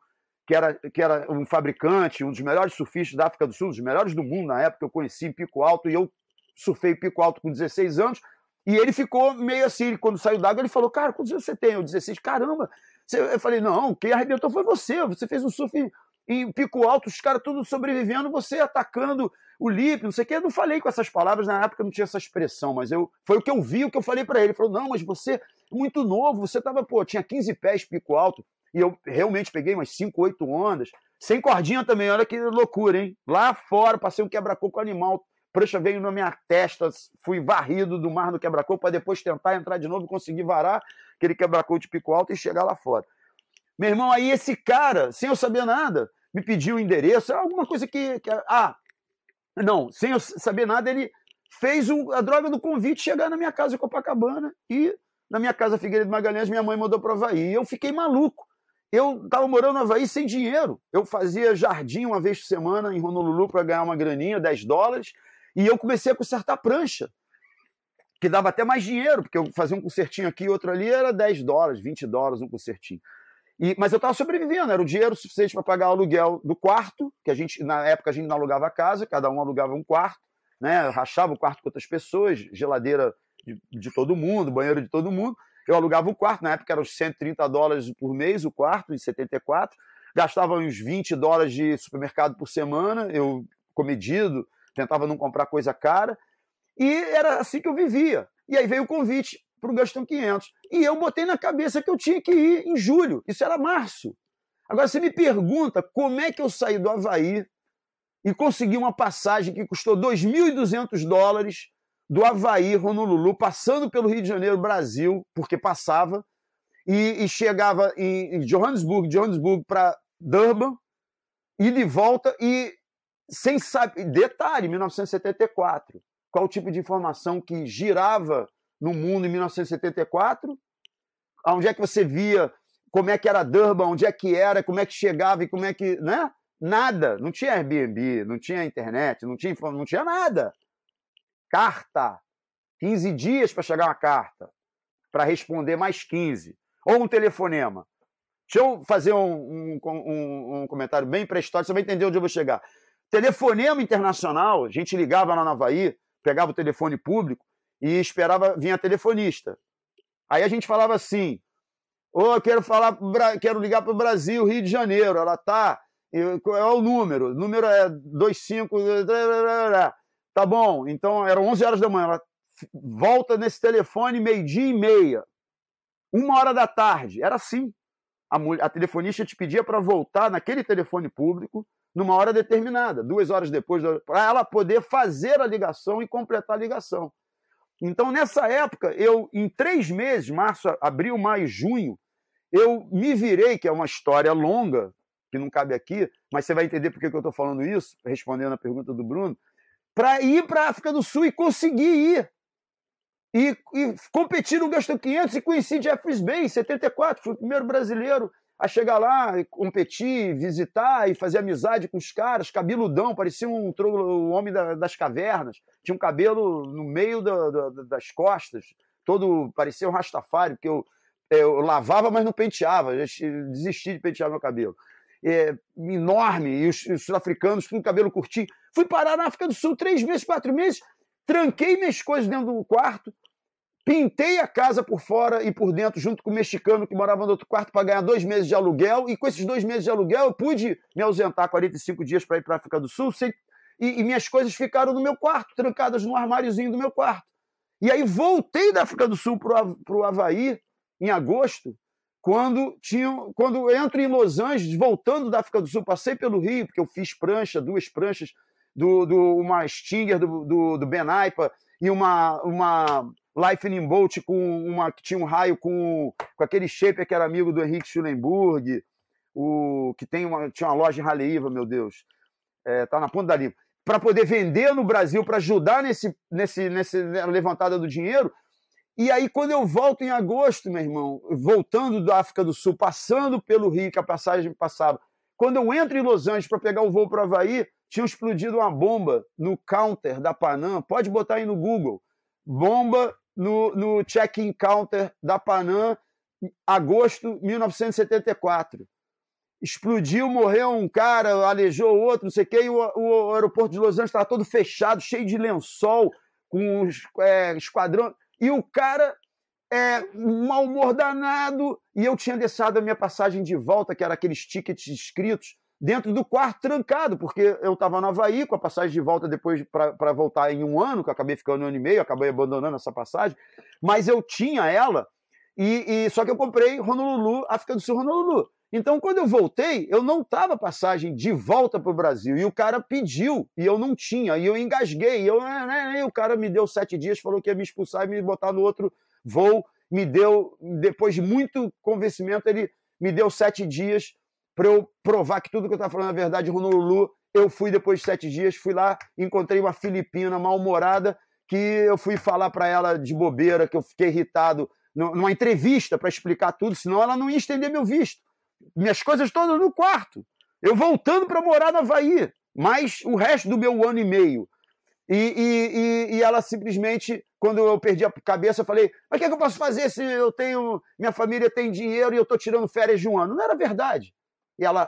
que era, que era um fabricante, um dos melhores surfistas da África do Sul, um dos melhores do mundo na época, eu conheci em Pico Alto, e eu surfei Pico Alto com 16 anos, e ele ficou meio assim, quando saiu d'água, ele falou, cara, quantos anos você tem? Eu 16, caramba. Eu falei, não, quem arrebentou foi você, você fez um surf em pico alto, os caras tudo sobrevivendo, você atacando o Lipe, não sei o que. Eu não falei com essas palavras, na época não tinha essa expressão, mas eu foi o que eu vi, o que eu falei para ele. Ele falou: não, mas você é muito novo, você tava, pô, tinha 15 pés pico alto. E eu realmente peguei umas 5, 8 ondas. Sem cordinha também, olha que loucura, hein? Lá fora, passei um quebra-coco animal. Prancha veio na minha testa, fui varrido do mar no quebra-coco para depois tentar entrar de novo, conseguir varar aquele quebra-coco de pico alto e chegar lá fora. Meu irmão, aí esse cara, sem eu saber nada, me pediu o endereço, alguma coisa que, que. Ah, não, sem eu saber nada, ele fez a droga do convite chegar na minha casa em Copacabana e na minha casa Figueiredo Magalhães minha mãe mandou para o Havaí. E eu fiquei maluco. Eu estava morando no Havaí sem dinheiro. Eu fazia jardim uma vez por semana em Honolulu para ganhar uma graninha, 10 dólares, e eu comecei a consertar prancha, que dava até mais dinheiro, porque eu fazia um concertinho aqui e outro ali, era 10 dólares, 20 dólares um concertinho. E, mas eu estava sobrevivendo, era o dinheiro suficiente para pagar o aluguel do quarto, que a gente, na época, a gente não alugava a casa, cada um alugava um quarto, né? Rachava o quarto com outras pessoas, geladeira de, de todo mundo, banheiro de todo mundo. Eu alugava o quarto, na época era uns 130 dólares por mês o quarto, em 74. Gastava uns 20 dólares de supermercado por semana, eu comedido, tentava não comprar coisa cara. E era assim que eu vivia. E aí veio o convite para o Gastão 500. E eu botei na cabeça que eu tinha que ir em julho. Isso era março. Agora você me pergunta como é que eu saí do Havaí e consegui uma passagem que custou 2.200 dólares do Havaí, Honolulu, passando pelo Rio de Janeiro, Brasil, porque passava, e, e chegava em, Johannesburg, Johannesburg para Durban, e de volta, e sem saber. Detalhe, 1974. Qual o tipo de informação que girava no mundo em 1974? Onde é que você via como é que era Durban, onde é que era, como é que chegava e como é que. Né? Nada. Não tinha Airbnb, não tinha internet, não tinha, não tinha nada. Carta. 15 dias para chegar uma carta. Para responder mais 15. Ou um telefonema. Deixa eu fazer um, um, um, um comentário bem pré-histórico, você vai entender onde eu vou chegar. Telefonema internacional, a gente ligava lá na Havaí, pegava o telefone público, e esperava vir a telefonista. Aí a gente falava assim: Ô, oh, quero falar, quero ligar para o Brasil, Rio de Janeiro. Ela tá. Qual é o número? O número é 25. Tá bom, então eram 11 horas da manhã. Ela volta nesse telefone meio-dia e meia. Uma hora da tarde. Era assim. A, mulher, a telefonista te pedia para voltar naquele telefone público numa hora determinada, duas horas depois, para ela poder fazer a ligação e completar a ligação. Então, nessa época, eu, em três meses, março, abril, maio, junho, eu me virei, que é uma história longa, que não cabe aqui, mas você vai entender por que eu estou falando isso, respondendo a pergunta do Bruno, para ir para a África do Sul e conseguir ir. E, e competir no Gaston 500 e conheci Jeffries Bay em 74, fui o primeiro brasileiro a chegar lá, competir, visitar e fazer amizade com os caras, cabeludão, parecia um, um homem da, das cavernas, tinha um cabelo no meio da, da, das costas, todo parecia um rastafário, porque eu, eu lavava, mas não penteava, desisti de pentear meu cabelo. É, enorme, e os, os sul-africanos, tudo cabelo curtinho. Fui parar na África do Sul três meses, quatro meses, tranquei minhas coisas dentro do quarto, Pintei a casa por fora e por dentro, junto com o mexicano que morava no outro quarto, para ganhar dois meses de aluguel. E com esses dois meses de aluguel, eu pude me ausentar 45 dias para ir para a África do Sul. Sem... E, e, minhas coisas ficaram no meu quarto, trancadas no armáriozinho do meu quarto. E aí voltei da África do Sul para o Havaí, em agosto, quando, tinha, quando entro em Los Angeles, voltando da África do Sul, passei pelo Rio, porque eu fiz prancha, duas pranchas, do, do, uma Stinger do, do, do Ben Aipa e uma, uma Lightning Bolt com uma que tinha um raio com, com aquele shaper que era amigo do Henrique Schulenburg, o que tem uma, tinha uma loja em Raleiva, meu Deus. É, tá na ponta da língua. Para poder vender no Brasil, para ajudar nesse, nesse, nesse levantada do dinheiro. E aí, quando eu volto em agosto, meu irmão, voltando da África do Sul, passando pelo Rio, que a passagem passava, quando eu entro em Los Angeles para pegar o voo para Havaí, tinha explodido uma bomba no counter da Panam. Pode botar aí no Google. Bomba no, no check-in counter da Panam, agosto de 1974. Explodiu, morreu um cara, alejou outro, não sei o quê, e o, o aeroporto de Los Angeles estava todo fechado, cheio de lençol, com é, esquadrão. E o cara, é, mau humor danado, e eu tinha deixado a minha passagem de volta, que era aqueles tickets escritos, dentro do quarto trancado, porque eu estava no Havaí com a passagem de volta depois para voltar em um ano, que eu acabei ficando um ano e meio, acabei abandonando essa passagem, mas eu tinha ela, e, e só que eu comprei Honolulu, África do Sul, Honolulu. Então, quando eu voltei, eu não estava passagem de volta para o Brasil. E o cara pediu, e eu não tinha. E eu engasguei. E, eu, né, né, e o cara me deu sete dias, falou que ia me expulsar e me botar no outro voo. Me deu, depois de muito convencimento, ele me deu sete dias para eu provar que tudo que eu estava falando é verdade. Honolulu, eu fui depois de sete dias, fui lá, encontrei uma filipina mal-humorada, que eu fui falar para ela de bobeira, que eu fiquei irritado numa entrevista para explicar tudo, senão ela não ia estender meu visto minhas coisas todas no quarto. Eu voltando para morar no Havaí, mais o resto do meu ano e meio. E, e, e, ela simplesmente, quando eu perdi a cabeça, eu falei: Mas o que, é que eu posso fazer se eu tenho. Minha família tem dinheiro e eu estou tirando férias de um ano? Não era verdade. E ela,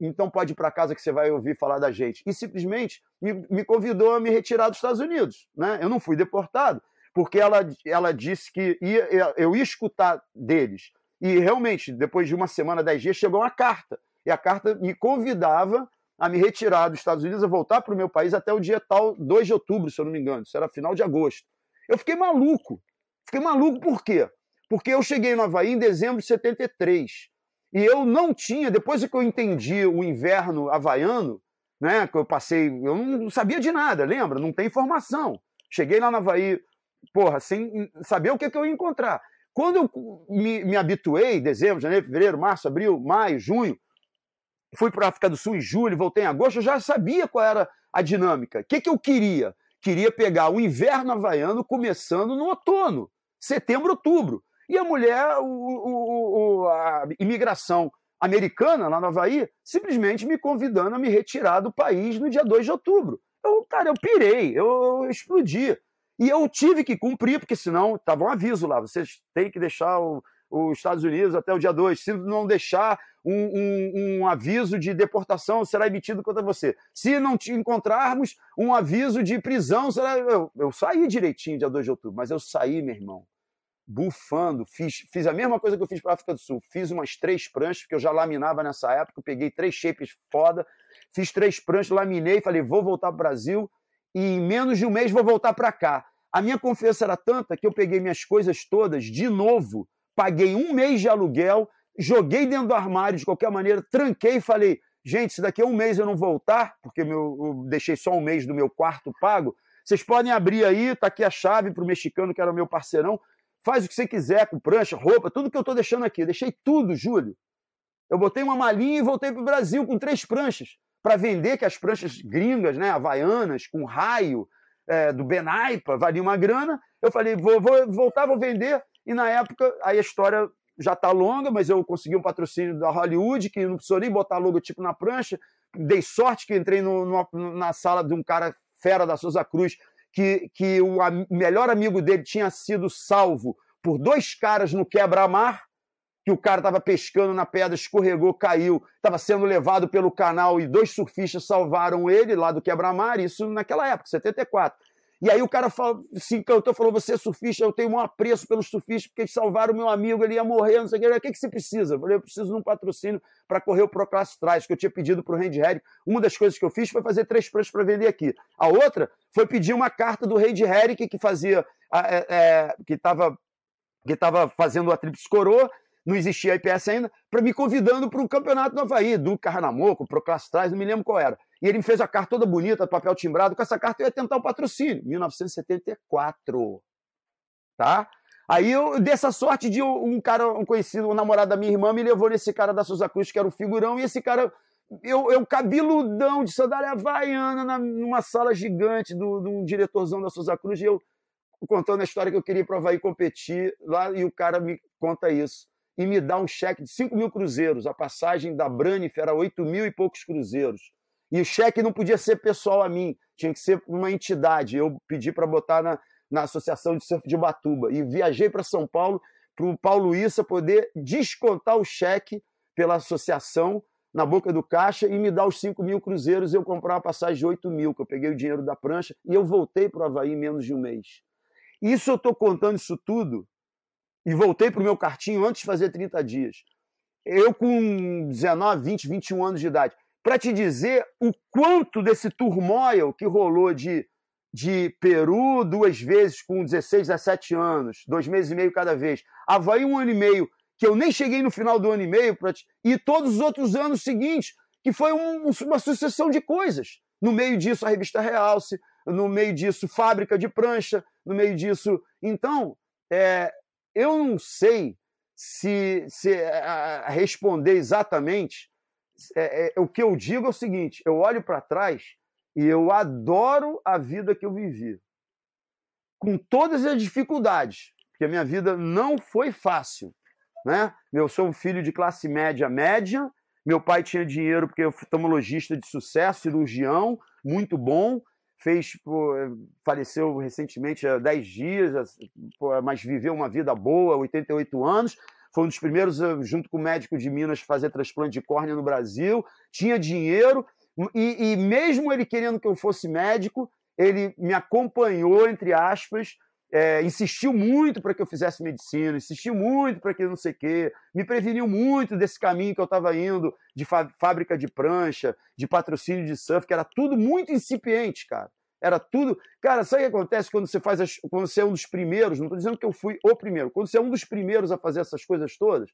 então pode ir para casa que você vai ouvir falar da gente. E simplesmente me, me, convidou a me retirar dos Estados Unidos. Né? Eu não fui deportado, porque ela, ela disse que ia, eu ia escutar deles e realmente, depois de uma semana, dez dias, chegou uma carta. E a carta me convidava a me retirar dos Estados Unidos, a voltar para o meu país até o dia tal, 2 de outubro, se eu não me engano. Isso era final de agosto. Eu fiquei maluco. Fiquei maluco por quê? Porque eu cheguei no Havaí em dezembro de 73. E eu não tinha, depois que eu entendi o inverno havaiano, né, que eu passei, eu não sabia de nada, lembra? Não tem informação. Cheguei lá no Havaí, porra, sem saber o que, que eu ia encontrar. Quando eu me, me habituei, dezembro, janeiro, fevereiro, março, abril, maio, junho, fui para a África do Sul em julho, voltei em agosto, eu já sabia qual era a dinâmica. O que, que eu queria? Queria pegar o inverno havaiano começando no outono, setembro, outubro. E a mulher, o, o, o, a imigração americana lá no Havaí, simplesmente me convidando a me retirar do país no dia 2 de outubro. Eu, cara, eu pirei, eu, explodi. E eu tive que cumprir, porque senão estava um aviso lá: vocês têm que deixar os Estados Unidos até o dia 2. Se não deixar um, um, um, aviso de deportação, será emitido contra você. Se não te encontrarmos um aviso de prisão, será. Eu, eu saí direitinho dia 2 de outubro, mas eu saí, meu irmão, bufando. Fiz, fiz a mesma coisa que eu fiz para a África do Sul. Fiz umas três pranchas, porque eu já laminava nessa época. peguei três shapes foda, fiz três pranchas, laminei, falei: vou voltar para o Brasil e em menos de um mês vou voltar para cá. A minha confiança era tanta que eu peguei minhas coisas todas de novo, paguei um mês de aluguel, joguei dentro do armário de qualquer maneira, tranquei e falei: gente, se daqui a um mês eu não voltar, porque meu, eu deixei só um mês do meu quarto pago, vocês podem abrir aí, tá aqui a chave para o mexicano, que era meu parceirão, faz o que você quiser com prancha, roupa, tudo que eu estou deixando aqui. Eu deixei tudo, Júlio. Eu botei uma malinha e voltei para o Brasil com três pranchas para vender, que as pranchas gringas, né, havaianas, com raio, é, do Benaipa, valia uma grana. Eu falei, vou, vou voltar, vou vender. E na época, aí a história já está longa, mas eu consegui um patrocínio da Hollywood, que não precisou nem botar logotipo na prancha. Dei sorte que entrei no, no, na sala de um cara fera da Souza Cruz, que, que o a, melhor amigo dele tinha sido salvo por dois caras no quebra-mar que o cara estava pescando na pedra, escorregou, caiu, estava sendo levado pelo canal e dois surfistas salvaram ele lá do quebra-mar, isso naquela época, 74. E aí o cara falou, se encantou, falou: Você é surfista, eu tenho um apreço pelos surfistas, porque eles salvaram o meu amigo, ele ia morrer, não sei o que. O que, você precisa? Eu falei: Eu preciso de um patrocínio para correr o Proclass que eu tinha pedido para o Randy Harry. Uma das coisas que eu fiz foi fazer três pranchas para vender aqui. A outra foi pedir uma carta do Randy que, que fazia, é, é, que estava que estava fazendo a Trips Coroa, não existia IPS ainda, para me convidando para o campeonato do Havaí, do Carnamoco, Pro Clastrais, não me lembro qual era. E ele me fez a carta toda bonita, papel timbrado. Com essa carta eu ia tentar o patrocínio, 1974. Tá? Aí eu dei essa sorte de um cara, um conhecido, um namorado da minha irmã, me levou nesse cara da Souza Cruz, que era o figurão, e esse cara, eu, eu cabeludão de sandália havaiana, na, numa sala gigante do, de um diretorzão da Souza Cruz, e eu contando a história que eu queria para Havaí competir lá, e o cara me conta isso e me dá um cheque de 5 mil cruzeiros. A passagem da Branif era 8 mil e poucos cruzeiros. E o cheque não podia ser pessoal a mim, tinha que ser uma entidade. Eu pedi para botar na, na Associação de Surf de Batuba. E viajei para São Paulo para o Paulo Issa poder descontar o cheque pela associação na boca do caixa e me dar os 5 mil cruzeiros e eu comprar uma passagem de 8 mil, que eu peguei o dinheiro da prancha e eu voltei para o Havaí em menos de um mês. Isso eu estou contando isso tudo e voltei para o meu cartinho antes de fazer 30 dias. Eu com 19, 20, 21 anos de idade. para te dizer o quanto desse turmoil que rolou de, de Peru duas vezes com 16, 17 anos, dois meses e meio cada vez, Havaí um ano e meio, que eu nem cheguei no final do ano e meio, te... e todos os outros anos seguintes, que foi um, uma sucessão de coisas. No meio disso, a revista Realce, no meio disso, fábrica de prancha, no meio disso. Então, é, eu não sei se, se a responder exatamente. É, é, o que eu digo é o seguinte: eu olho para trás e eu adoro a vida que eu vivi, com todas as dificuldades, porque a minha vida não foi fácil. Né? Eu sou um filho de classe média média. Meu pai tinha dinheiro porque eu fui de sucesso, cirurgião, muito bom fez, pô, faleceu recentemente há 10 dias, pô, mas viveu uma vida boa, 88 anos. Foi um dos primeiros, eh, junto com o médico de Minas, fazer transplante de córnea no Brasil. Tinha dinheiro, e, e mesmo ele querendo que eu fosse médico, ele me acompanhou, entre aspas, é, insistiu muito para que eu fizesse medicina, insistiu muito para que não sei o quê, me preveniu muito desse caminho que eu estava indo, de fábrica de prancha, de patrocínio de surf, que era tudo muito incipiente, cara. Era tudo. Cara, sabe o que acontece quando você faz as... quando você é um dos primeiros? Não estou dizendo que eu fui o primeiro. Quando você é um dos primeiros a fazer essas coisas todas,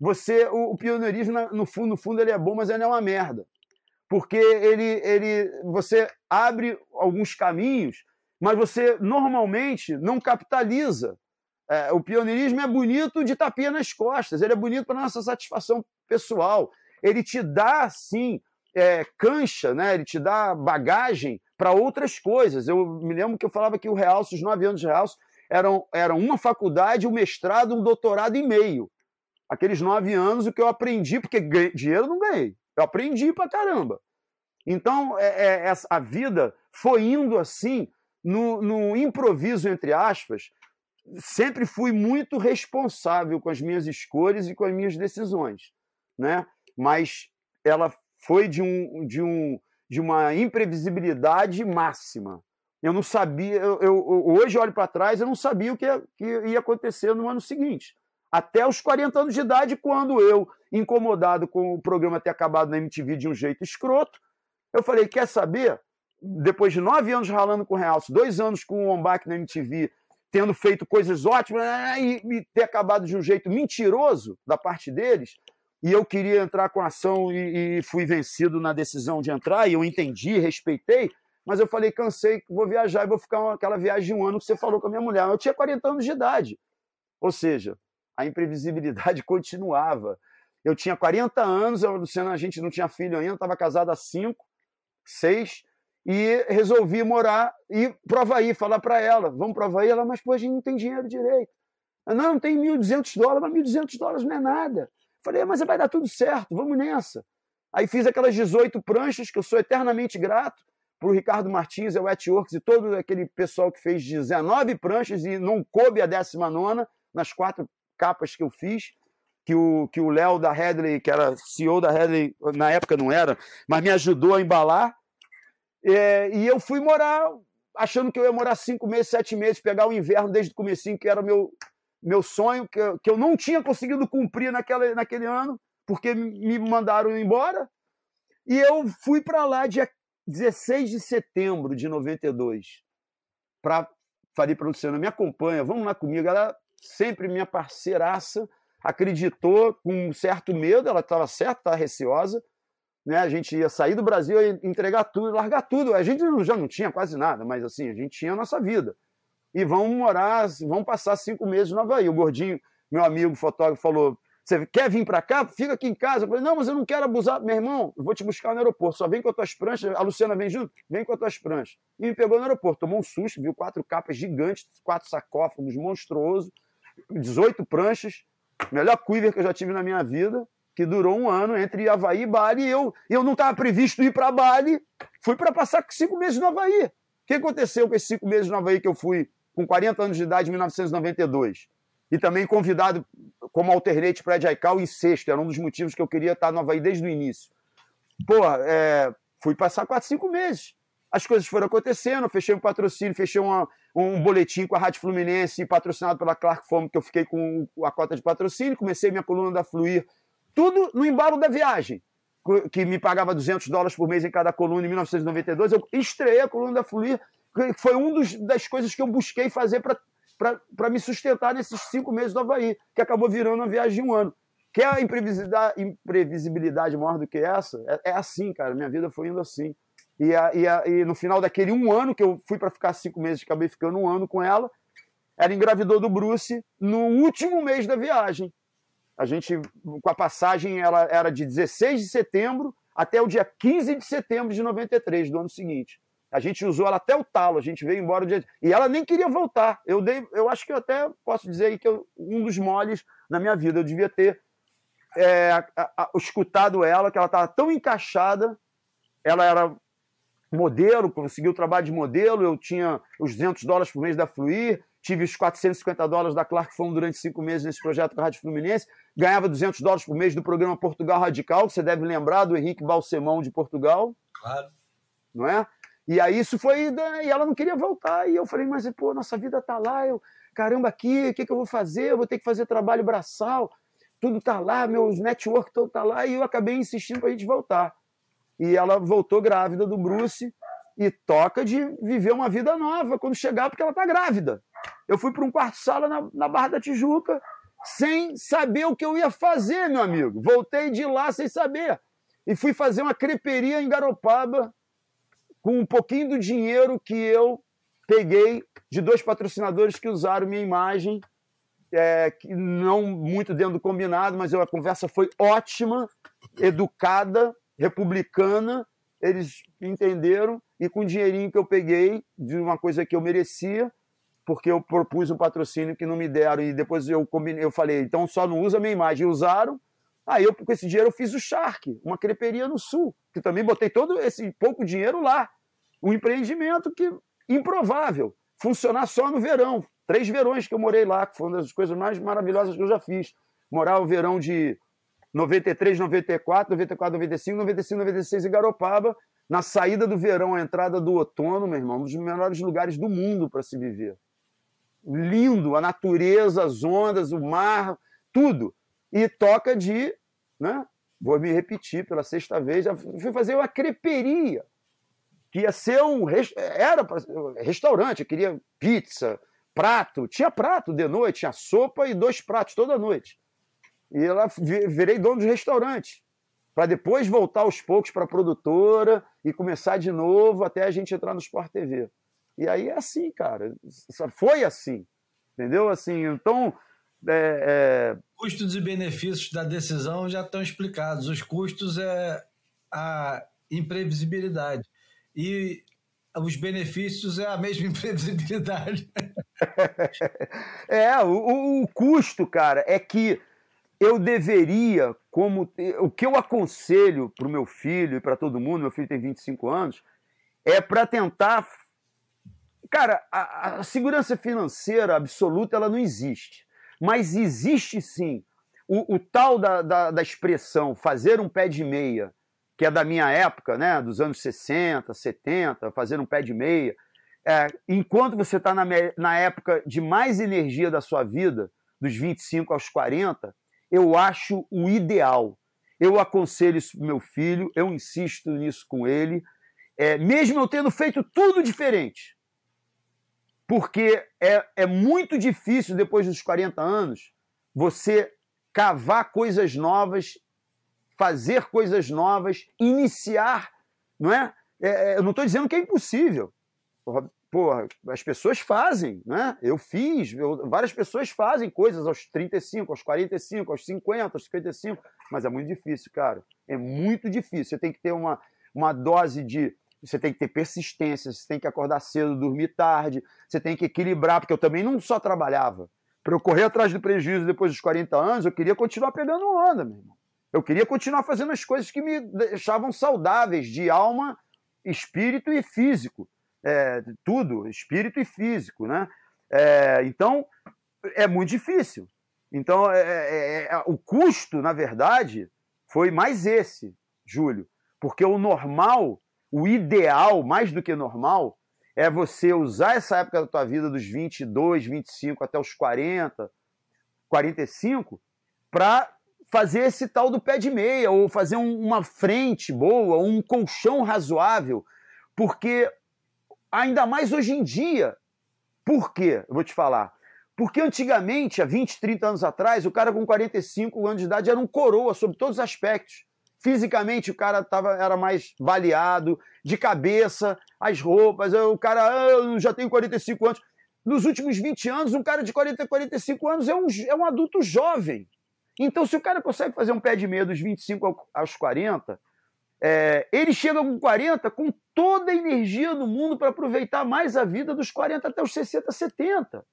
você, o, o pioneirismo, no fundo, no fundo, ele é bom, mas ele é uma merda. Porque ele, ele, você abre alguns caminhos mas você normalmente não capitaliza. É, o pioneirismo é bonito de tapinha nas costas, ele é bonito para nossa satisfação pessoal. Ele te dá, sim, é, cancha, né? ele te dá bagagem para outras coisas. Eu me lembro que eu falava que o Realce, os nove anos de Realce, eram, eram uma faculdade, um mestrado, um doutorado e meio. Aqueles nove anos, o que eu aprendi, porque dinheiro não ganhei, eu aprendi para caramba. Então, é, é, a vida foi indo assim, no, no improviso, entre aspas, sempre fui muito responsável com as minhas escolhas e com as minhas decisões, né? Mas ela foi de um, de um de uma imprevisibilidade máxima. Eu não sabia, eu, eu hoje olho para trás, eu não sabia o que ia, que ia acontecer no ano seguinte. Até os 40 anos de idade, quando eu, incomodado com o programa ter acabado na MTV de um jeito escroto, eu falei: quer saber? Depois de nove anos ralando com o Realce, dois anos com o Ombak na MTV, tendo feito coisas ótimas né, e, e, ter acabado de um jeito mentiroso da parte deles, e eu queria entrar com ação e, e fui vencido na decisão de entrar, e eu entendi, respeitei, mas eu falei, cansei, vou viajar e vou ficar aquela viagem de um ano que você falou com a minha mulher. Eu tinha 40 anos de idade. Ou seja, a imprevisibilidade continuava. Eu tinha 40 anos, eu, Luciana, a gente não tinha filho ainda, estava casado há 5, 6, e resolvi morar e para Havaí, falar para ela, vamos para Havaí, ela, mas pô, a gente não tem dinheiro direito. Eu, não, não tem 1.200 dólares, mas 1.200 dólares não é nada. Falei, mas vai dar tudo certo, vamos nessa. Aí fiz aquelas 18 pranchas, que eu sou eternamente grato para o Ricardo Martins, é o Etworks e todo aquele pessoal que fez 19 pranchas e não coube a 19 nas quatro capas que eu fiz que o que o Léo da Headley, que era CEO da Headley, na época não era, mas me ajudou a embalar. É, e eu fui morar, achando que eu ia morar cinco meses, sete meses, pegar o inverno desde o comecinho, que era meu, meu sonho, que, eu, que eu não tinha conseguido cumprir naquela, naquele ano, porque me mandaram embora. E eu fui para lá dia 16 de setembro de 92. Pra, falei para Luciana, me acompanha, vamos lá comigo. Ela sempre minha parceiraça, acreditou com um certo medo, ela estava certa, estava receosa, né? A gente ia sair do Brasil e entregar tudo, largar tudo. A gente já não tinha quase nada, mas assim, a gente tinha a nossa vida. E vamos morar, vamos passar cinco meses no Havaí. O gordinho, meu amigo fotógrafo, falou: Você quer vir para cá? Fica aqui em casa. Eu falei: Não, mas eu não quero abusar. Meu irmão, eu vou te buscar no aeroporto. Só vem com as tuas pranchas. A Luciana vem junto? Vem com as tuas pranchas. E me pegou no aeroporto. Tomou um susto, viu quatro capas gigantes, quatro sarcófagos monstruosos, 18 pranchas. Melhor quiver que eu já tive na minha vida que durou um ano entre Havaí e Bali, e eu, eu não estava previsto ir para Bali, fui para passar cinco meses no Havaí. O que aconteceu com esses cinco meses no Havaí que eu fui com 40 anos de idade em 1992? E também convidado como alternate para a Jaical em sexto, era um dos motivos que eu queria estar no Havaí desde o início. Pô, é, fui passar quatro, cinco meses. As coisas foram acontecendo, fechei um patrocínio, fechei uma, um boletim com a Rádio Fluminense, patrocinado pela Clark Foam, que eu fiquei com a cota de patrocínio, comecei minha coluna da Fluir tudo no embalo da viagem. que me pagava 200 dólares por mês em cada coluna em 1992, eu estreiei a coluna da Fluir, que foi uma das coisas que eu busquei fazer para me sustentar nesses cinco meses do Havaí, que acabou virando uma viagem de um ano. Quer a imprevisibilidade, imprevisibilidade maior do que essa? É, é, assim, cara. Minha vida foi indo assim. E, a, e, a, e no final daquele um ano que eu fui para ficar cinco meses, acabei ficando um ano com ela, ela engravidou do Bruce no último mês da viagem. A gente, com a passagem, ela era de 16 de setembro até o dia 15 de setembro de 93, do ano seguinte. A gente usou ela até o talo, a gente veio embora. Dia... E ela nem queria voltar. Eu, dei, eu acho que eu até posso dizer aí que eu, um dos moles na minha vida. Eu devia ter é, a, a, escutado ela, que ela estava tão encaixada, ela era modelo, conseguiu trabalho de modelo, eu tinha os 200 dólares por mês da Fluir, tive os 450 dólares da Clark Fome durante cinco meses nesse projeto com a Rádio Fluminense, ganhava 200 dólares por mês do programa Portugal Radical, que você deve lembrar do Henrique Balsemão de Portugal. Claro. Não é? E aí isso foi. E ela não queria voltar. E eu falei, mas pô, nossa vida tá lá, eu, caramba, aqui, o que, que eu vou fazer? Eu vou ter que fazer trabalho braçal tudo tá lá, meus network todo tá lá, e eu acabei insistindo para a gente voltar. E ela voltou grávida do Bruce e toca de viver uma vida nova quando chegar, porque ela tá grávida. Eu fui para um quarto-sala na, na Barra da Tijuca, sem saber o que eu ia fazer, meu amigo. Voltei de lá sem saber. E fui fazer uma creperia em Garopaba com um pouquinho do dinheiro que eu peguei de dois patrocinadores que usaram minha imagem é, não muito dentro do combinado, mas a conversa foi ótima, educada, republicana. Eles entenderam e com o dinheirinho que eu peguei de uma coisa que eu merecia, porque eu propus um patrocínio que não me deram e depois eu combinei, eu falei, então só não usa a minha imagem. Usaram. Aí eu com esse dinheiro eu fiz o Shark, uma creperia no sul, que também botei todo esse pouco dinheiro lá. Um empreendimento que improvável, funcionar só no verão. Três verões que eu morei lá, que foi uma das coisas mais maravilhosas que eu já fiz. Morar o verão de 93, 94, 94, 95, 95, 96 em Garopaba, na saída do verão, a entrada do outono, meu irmão, um dos melhores lugares do mundo para se viver. Lindo, a natureza, as ondas, o mar, tudo. E toca de, né? Vou me repetir pela sexta vez, já fui fazer uma creperia, que ia ser um era restaurante, eu queria pizza, prato, tinha prato de noite, tinha sopa e dois pratos toda noite. E ela virei dono de restaurante, para depois voltar aos poucos para a produtora e começar de novo até a gente entrar no Sport TV. E aí é assim, cara, foi assim, entendeu? Assim, então é, é... Custos e benefícios da decisão já estão explicados. Os custos é a imprevisibilidade. E os benefícios é a mesma imprevisibilidade. é, o, o custo, cara, é que eu deveria, como o que eu aconselho para o meu filho e para todo mundo, meu filho tem 25 anos, é para tentar. Cara, a, a, segurança financeira absoluta ela não existe, mas existe sim o, o tal da, da, da expressão fazer um pé de meia que é da minha época, né, dos anos 60, 70, fazendo um pé de meia, é, enquanto você está na, na época de mais energia da sua vida, dos 25 aos 40, eu acho o ideal. Eu aconselho isso para meu filho, eu insisto nisso com ele, é, mesmo eu tendo feito tudo diferente. Porque é, é muito difícil, depois dos 40 anos, você cavar coisas novas fazer coisas novas, iniciar, não é? é, é eu não estou dizendo que é impossível. Porra, as pessoas fazem, né? Eu fiz, eu, várias pessoas fazem coisas aos 35, aos 45, aos 50, aos 55, mas é muito difícil, cara. É muito difícil. Você tem que ter uma, uma dose de. Você tem que ter persistência, você tem que acordar cedo, dormir tarde, você tem que equilibrar, porque eu também não só trabalhava. Para eu correr atrás do prejuízo depois dos 40 anos, eu queria continuar pegando onda, meu irmão. Eu queria continuar fazendo as coisas que me deixavam saudáveis de alma, espírito e físico. É, tudo, espírito e físico, né? É, então, é muito difícil. Então, é, é, é, o custo, na verdade, foi mais esse, Júlio. Porque o normal, o ideal, mais do que normal, é você usar essa época da tua vida, dos 22, 25 até os 40, 45, para fazer esse tal do pé de meia, ou fazer um, uma frente boa, um colchão razoável, porque ainda mais hoje em dia. Por quê? Eu vou te falar. Porque antigamente, há 20, 30 anos atrás, o cara com 45 anos de idade era um coroa sobre todos os aspectos. Fisicamente, o cara tava, era mais baleado, de cabeça, as roupas, o cara, ah, já tenho 45 anos. Nos últimos 20 anos, um cara de 40, 45 anos é um, é um adulto jovem. Então, se o cara consegue fazer um pé de meia dos 25 aos 40, é, ele chega com 40 com toda a energia do mundo para aproveitar mais a vida dos 40 até os 60, 70.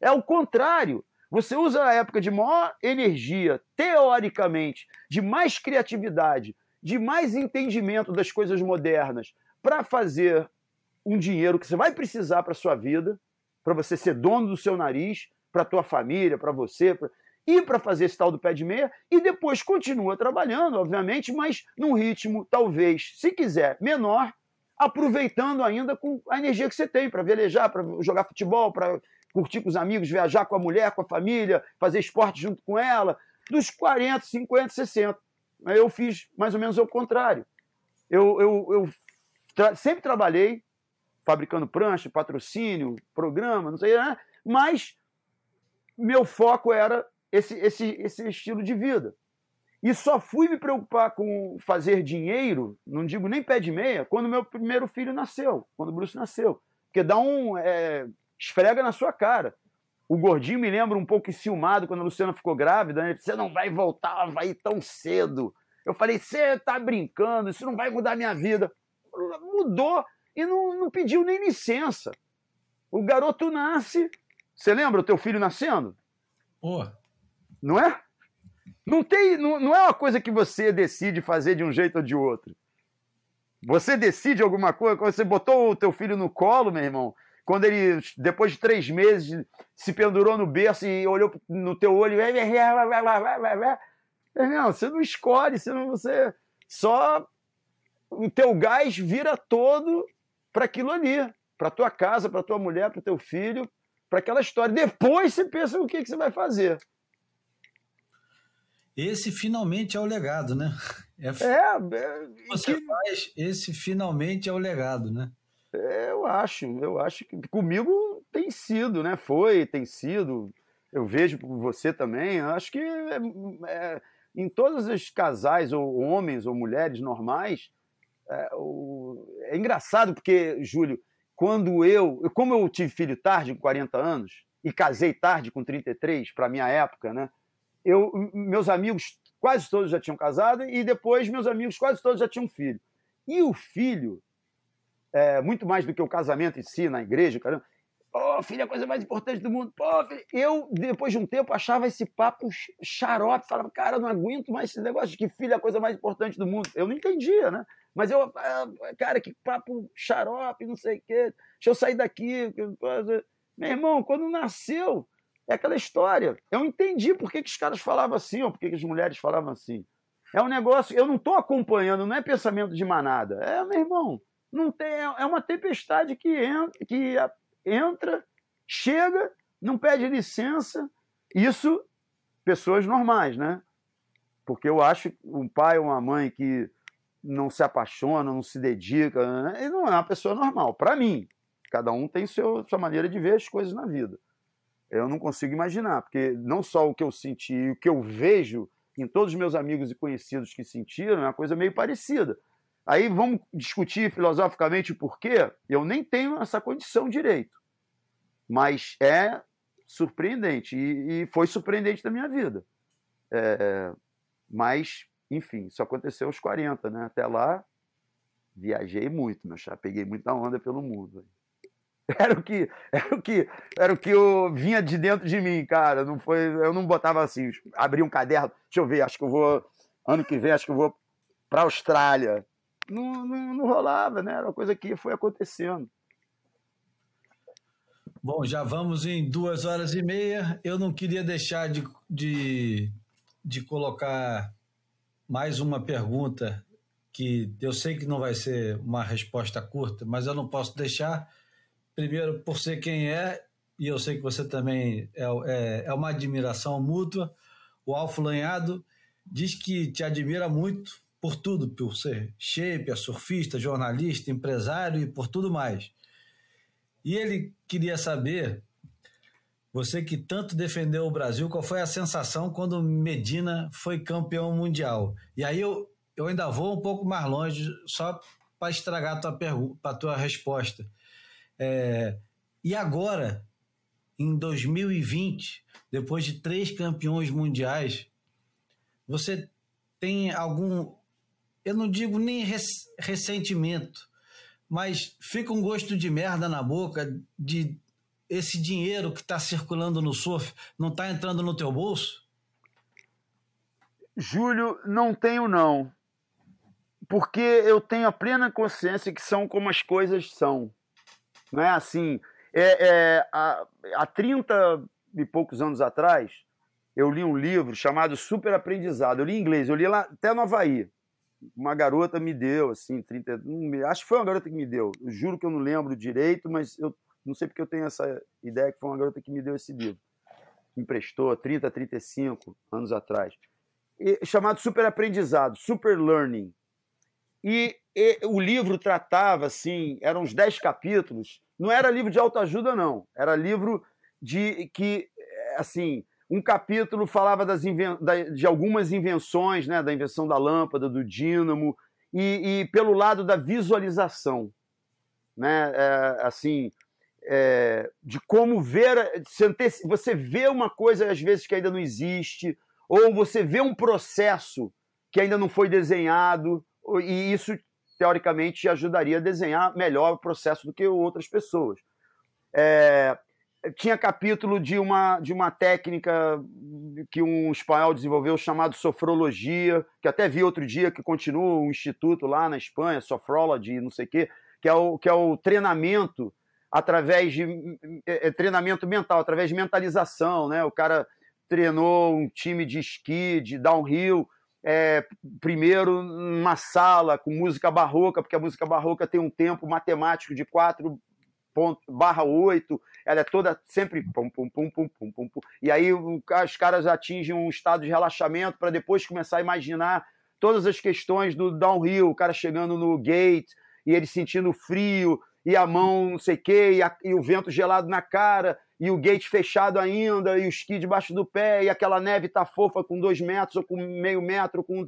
É o contrário. Você usa a época de maior energia, teoricamente, de mais criatividade, de mais entendimento das coisas modernas, para fazer um dinheiro que você vai precisar para sua vida, para você ser dono do seu nariz, para tua família, para você, pra... e para fazer esse tal do pé de meia, e depois continua trabalhando, obviamente, mas num ritmo talvez, se quiser, menor, aproveitando ainda com a energia que você tem para velejar, para jogar futebol, para curtir com os amigos, viajar com a mulher, com a família, fazer esporte junto com ela, dos 40, 50, 60. Eu fiz mais ou menos o contrário. Eu, eu, eu tra sempre trabalhei fabricando prancha, patrocínio, programa, não sei, né? mas meu foco era esse, esse, esse estilo de vida. E só fui me preocupar com fazer dinheiro, não digo nem pé de meia, quando meu primeiro filho nasceu, quando o Bruce nasceu. Porque dá um. É, esfrega na sua cara. O gordinho me lembra um pouco enciumado quando a Luciana ficou grávida, né? Você não vai voltar, vai tão cedo. Eu falei, você tá brincando, isso não vai mudar minha vida. Mudou e não, não pediu nem licença. O garoto nasce. Você lembra o teu filho nascendo? Pô. Não é? Não, tem, não, não é uma coisa que você decide fazer de um jeito ou de outro. Você decide alguma coisa, quando você botou o teu filho no colo, meu irmão, quando ele, depois de três meses, se pendurou no berço e olhou no teu olho, não, você não escolhe, senão você só o teu gás vira todo para aquilo ali, para tua casa, para tua mulher, para teu filho, para aquela história. Depois você pensa o que, que você vai fazer. Esse finalmente é o legado, né? É, é, é você que... faz, esse finalmente é o legado, né? Eu acho, eu acho que comigo tem sido, né? Foi, tem sido. Eu vejo você também. Acho que é, é, em todos os casais, ou homens ou mulheres normais, é, o, é engraçado porque, Júlio, quando eu, como eu tive filho tarde, com 40 anos, e casei tarde, com 33, para minha época, né? Eu, meus amigos quase todos já tinham casado e depois meus amigos quase todos já tinham filho. E o filho é, muito mais do que o casamento em si, na igreja, caramba. Pô, filho, é a coisa mais importante do mundo. Pô, filho. Eu, depois de um tempo, achava esse papo xarope. Falava, cara, não aguento mais esse negócio de que filho é a coisa mais importante do mundo. Eu não entendia, né? Mas eu, ah, cara, que papo xarope, não sei o quê. Deixa eu sair daqui. Meu irmão, quando nasceu, é aquela história. Eu entendi por que, que os caras falavam assim, ou por que, que as mulheres falavam assim. É um negócio, eu não estou acompanhando, não é pensamento de manada. É, meu irmão, não tem, é uma tempestade que entra, que entra, chega, não pede licença. Isso, pessoas normais, né? Porque eu acho que um pai ou uma mãe que não se apaixona, não se dedica, né? não é uma pessoa normal. Para mim, cada um tem seu, sua maneira de ver as coisas na vida. Eu não consigo imaginar, porque não só o que eu senti, o que eu vejo em todos os meus amigos e conhecidos que sentiram é uma coisa meio parecida. Aí vamos discutir filosoficamente o porquê? Eu nem tenho essa condição direito. Mas é surpreendente. E, e foi surpreendente na minha vida. É, mas, enfim, isso aconteceu aos 40, né? Até lá, viajei muito, meu chá. Peguei muita onda pelo mundo. Era o que, era o que, era o que eu vinha de dentro de mim, cara. Não foi, eu não botava assim, abri um caderno, deixa eu ver, acho que eu vou ano que vem, acho que eu vou para Austrália não, não, não rolava, né? Era uma coisa que foi acontecendo. Bom, já vamos em duas horas e meia. Eu não queria deixar de, de, de colocar mais uma pergunta que eu sei que não vai ser uma resposta curta, mas eu não posso deixar. Primeiro, por ser quem é, e eu sei que você também é, é, é uma admiração mútua. o Alfo Lanhado diz que te admira muito por tudo, por ser shape, surfista, jornalista, empresário e por tudo mais. E ele queria saber, você que tanto defendeu o Brasil, qual foi a sensação quando Medina foi campeão mundial? E aí eu, eu ainda vou um pouco mais longe, só para estragar a tua, pergunta, a tua resposta. É, e agora, em 2020, depois de três campeões mundiais, você tem algum, eu não digo nem ressentimento, mas fica um gosto de merda na boca de esse dinheiro que está circulando no surf não está entrando no teu bolso? Júlio, não tenho não. Porque eu tenho a plena consciência que são como as coisas são. Não é assim. É, é, há, há 30 e poucos anos atrás, eu li um livro chamado Super Aprendizado. Eu li em inglês, eu li lá até no Havaí. Uma garota me deu, assim, 30. Acho que foi uma garota que me deu. Eu juro que eu não lembro direito, mas eu não sei porque eu tenho essa ideia que foi uma garota que me deu esse livro. Me emprestou 30, 35 anos atrás. E, chamado Super Aprendizado, Super Learning. E, e, o livro tratava, assim, eram uns 10 capítulos. Não era livro de autoajuda, não. Era livro de que, assim, um capítulo falava das de algumas invenções, né, da invenção da lâmpada, do dínamo, e, e pelo lado da visualização, né, é, assim, é, de como ver, você vê uma coisa às vezes que ainda não existe, ou você vê um processo que ainda não foi desenhado, e isso teoricamente ajudaria a desenhar melhor o processo do que outras pessoas. É, tinha capítulo de uma, de uma técnica que um espanhol desenvolveu chamado sofrologia, que até vi outro dia que continua um instituto lá na Espanha, Sophrology, não sei o quê, que é o, que é o treinamento através de é, é, treinamento mental, através de mentalização, né? O cara treinou um time de esqui, de downhill, é, primeiro numa sala com música barroca, porque a música barroca tem um tempo matemático de 4 barra 8, ela é toda sempre pum, pum, pum, pum, pum, pum, pum. E aí os caras atingem um estado de relaxamento para depois começar a imaginar todas as questões do downhill, o cara chegando no gate e ele sentindo frio e a mão não sei o quê, e, e o vento gelado na cara, e o gate fechado ainda, e o esqui debaixo do pé, e aquela neve tá fofa com dois metros ou com meio metro, com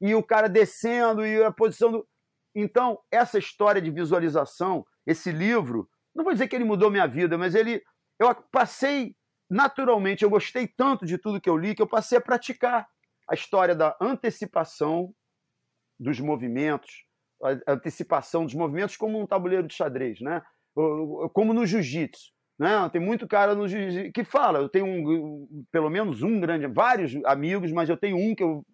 e o cara descendo, e a posição do. Então, essa história de visualização, esse livro, não vou dizer que ele mudou minha vida, mas ele. Eu passei naturalmente, eu gostei tanto de tudo que eu li que eu passei a praticar a história da antecipação dos movimentos, a antecipação dos movimentos como um tabuleiro de xadrez, né? Como no jiu-jitsu. Né? Tem muito cara no jiu que fala. Eu tenho um, pelo menos um grande, vários amigos, mas eu tenho um que eu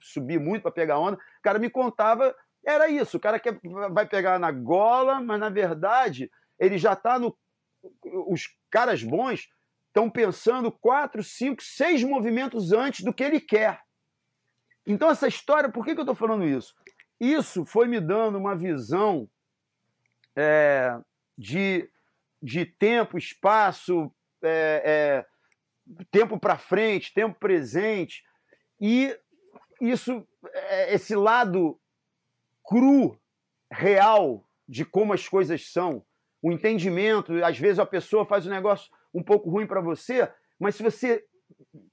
subi muito para pegar onda. O cara me contava, era isso. O cara quer, vai pegar na gola, mas na verdade ele já está no. Os caras bons estão pensando quatro, cinco, seis movimentos antes do que ele quer. Então, essa história, por que, que eu estou falando isso? Isso foi me dando uma visão é, de, de tempo, espaço, é, é, tempo para frente, tempo presente. E isso, é, esse lado cru, real de como as coisas são, o entendimento. Às vezes a pessoa faz um negócio um pouco ruim para você, mas se você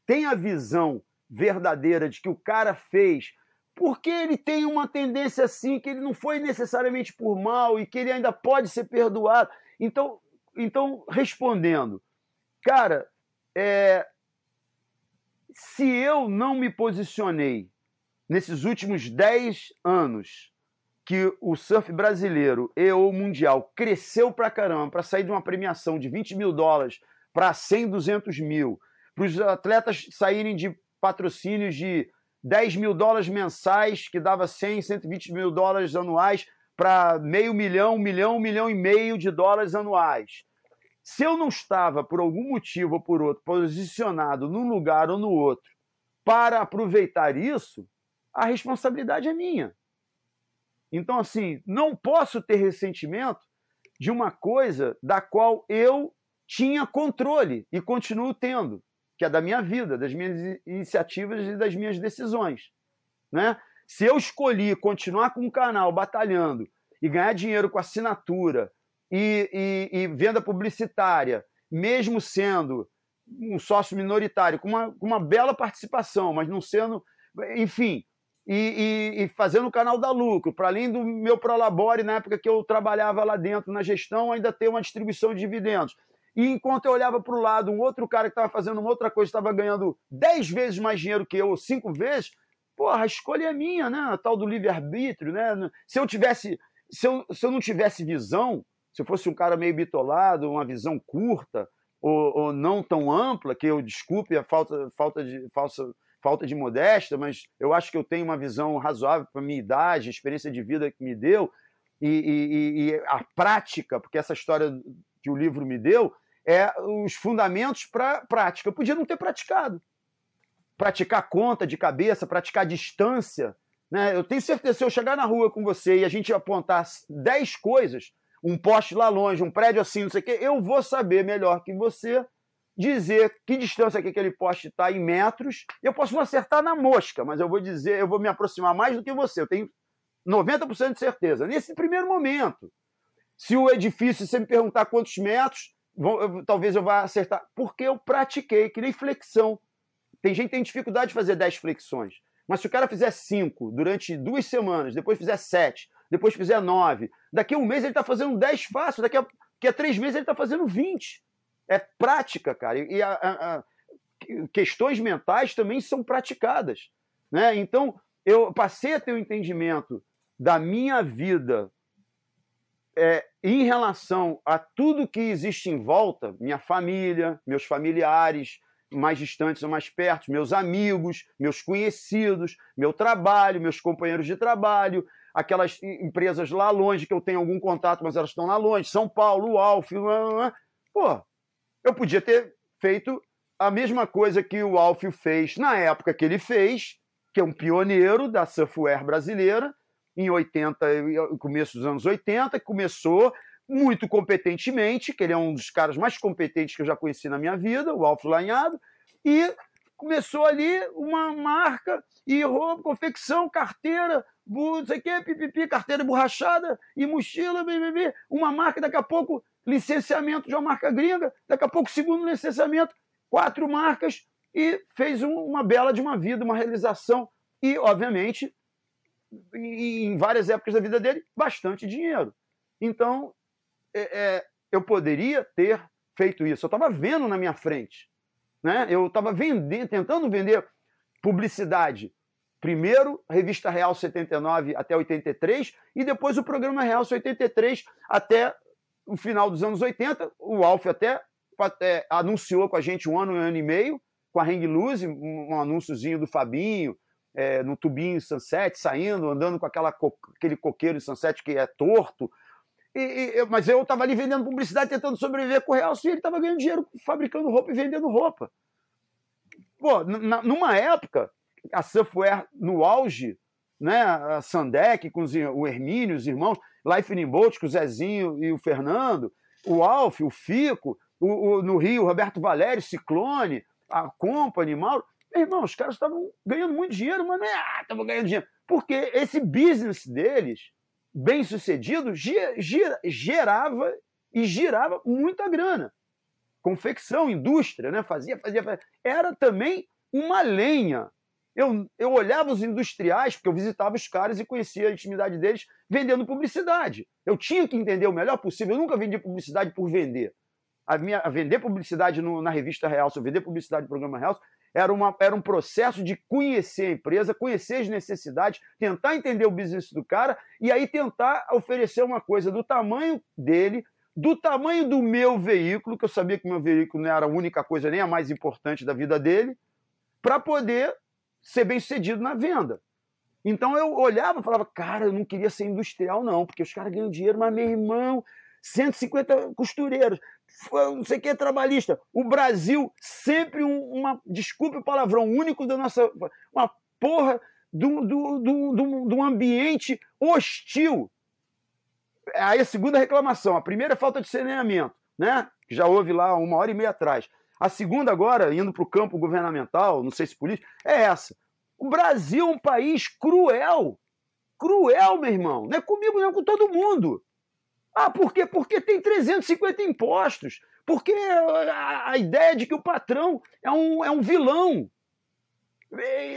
tem a visão verdadeira de que o cara fez porque ele tem uma tendência assim, que ele não foi necessariamente por mal e que ele ainda pode ser perdoado. Então, então respondendo, cara, é, se eu não me posicionei nesses últimos 10 anos que o surf brasileiro e o mundial cresceu pra caramba, para sair de uma premiação de 20 mil dólares para 100, 200 mil, para os atletas saírem de patrocínios de 10 mil dólares mensais, que dava 100, 120 mil dólares anuais, para meio milhão, um milhão, um milhão e meio de dólares anuais. Se eu não estava, por algum motivo ou por outro, posicionado num lugar ou no outro para aproveitar isso, a responsabilidade é minha. Então, assim, não posso ter ressentimento de uma coisa da qual eu tinha controle e continuo tendo. que é da minha vida, das minhas iniciativas e das minhas decisões. Né? Se eu escolhi continuar com o canal batalhando e ganhar dinheiro com assinatura e, e, e venda publicitária, mesmo sendo um sócio minoritário, com uma, com uma bela participação, mas não sendo. Enfim, e, e, e, fazendo o canal da lucro, para além do meu Prolabore, na época que eu trabalhava lá dentro na gestão, ainda ter uma distribuição de dividendos. E enquanto eu olhava para o lado, um outro cara que estava fazendo uma outra coisa, estava ganhando 10 vezes mais dinheiro que eu, ou 5 vezes, porra, a escolha é minha, né? A tal do livre-arbítrio, né? Se eu tivesse, se eu, se eu não tivesse visão, se eu fosse um cara meio bitolado, uma visão curta, ou, ou não tão ampla, que eu desculpe a falta, falta de falsa falta de modéstia, mas eu acho que eu tenho uma visão razoável para a minha idade, a experiência de vida que me deu, e, e, e, a prática, porque essa história que o livro me deu, é os fundamentos para a prática. Eu podia não ter praticado. Praticar conta de cabeça, praticar distância. Né? Eu tenho certeza, se eu chegar na rua com você e a gente apontar 10 coisas, um poste lá longe, um prédio assim, não sei o quê, eu vou saber melhor que você dizer que distância que aquele poste está em metros. Eu posso não acertar na mosca, mas eu vou dizer, eu vou me aproximar mais do que você. Eu tenho 90% de certeza. Nesse primeiro momento, se o edifício, você me perguntar quantos metros, eu, talvez eu vá acertar. Porque eu pratiquei, que nem flexão. Tem gente que tem dificuldade de fazer 10 flexões. Mas se o cara fizer 5 durante duas semanas, depois fizer 7, depois fizer 9, daqui a um mês ele está fazendo 10 fácil, daqui a, daqui a três meses ele está fazendo 20. É prática, cara. E a, a, a, questões mentais também são praticadas. Né? Então, eu passei a ter o um entendimento da minha vida é, em relação a tudo que existe em volta, minha família, meus familiares, mais distantes ou mais perto, meus amigos, meus conhecidos, meu trabalho, meus companheiros de trabalho, aquelas empresas lá longe que eu tenho algum contato, mas elas estão lá longe, São Paulo, Alf, pô, eu podia ter feito a mesma coisa que o Alfio fez na época que ele fez, que é um pioneiro da surfwear brasileira, em 80, começo dos anos 80, que começou muito competentemente, que ele é um dos caras mais competentes que eu já conheci na minha vida, o Alfio Lanhado, e começou ali uma marca e roupa, confecção, carteira, não sei o quê, pipipi, carteira borrachada e mochila, uma marca, daqui a pouco licenciamento de uma marca gringa, daqui a pouco segundo licenciamento, quatro marcas e fez um, uma bela de uma vida, uma realização e, obviamente, em várias épocas da vida dele, bastante dinheiro. Então, é, é, eu poderia ter feito isso. Eu estava vendo na minha frente. Né? Eu estava tentando vender publicidade. Primeiro, revista Real 79 até 83, e depois o programa Real 83 até no final dos anos 80, o Alf até, até anunciou com a gente um ano, um ano e meio, com a Hang Loose, um, um anúnciozinho do Fabinho, é, no tubinho Sunset, saindo, andando com aquela, aquele coqueiro de Sunset que é torto. E, e, mas eu estava ali vendendo publicidade, tentando sobreviver com o Real, e ele estava ganhando dinheiro fabricando roupa e vendendo roupa. Pô, numa época, a Surfwear no auge, né, a Sandec com os, o Hermínio, os irmãos, Boat com o Zezinho e o Fernando, o Alf, o Fico, o, o, no Rio, Roberto Valério, Ciclone, a Company, Mauro. Meu irmão, os caras estavam ganhando muito dinheiro, mas é, ah, estavam ganhando dinheiro. Porque esse business deles, bem sucedido, gira, gerava e girava muita grana. Confecção, indústria, né? fazia, fazia, fazia. Era também uma lenha eu, eu olhava os industriais, porque eu visitava os caras e conhecia a intimidade deles vendendo publicidade. Eu tinha que entender o melhor possível. Eu nunca vendi publicidade por vender. A minha, a vender publicidade no, na revista Real, se eu vender publicidade no programa Real, era, uma, era um processo de conhecer a empresa, conhecer as necessidades, tentar entender o business do cara e aí tentar oferecer uma coisa do tamanho dele, do tamanho do meu veículo, que eu sabia que meu veículo não era a única coisa, nem a mais importante da vida dele, para poder ser bem sucedido na venda. Então eu olhava e falava, cara, eu não queria ser industrial, não, porque os caras ganham dinheiro, mas meu irmão, 150 costureiros, não sei o que é trabalhista. O Brasil, sempre um, uma, desculpe o palavrão, único da nossa. Uma porra de um ambiente hostil. Aí a segunda reclamação. A primeira é falta de saneamento, né? Que já houve lá uma hora e meia atrás. A segunda, agora, indo para o campo governamental, não sei se político, é essa. O Brasil é um país cruel. Cruel, meu irmão. Não é comigo, não é com todo mundo. Ah, por quê? Porque tem 350 impostos. Porque a, a ideia de que o patrão é um, é um vilão.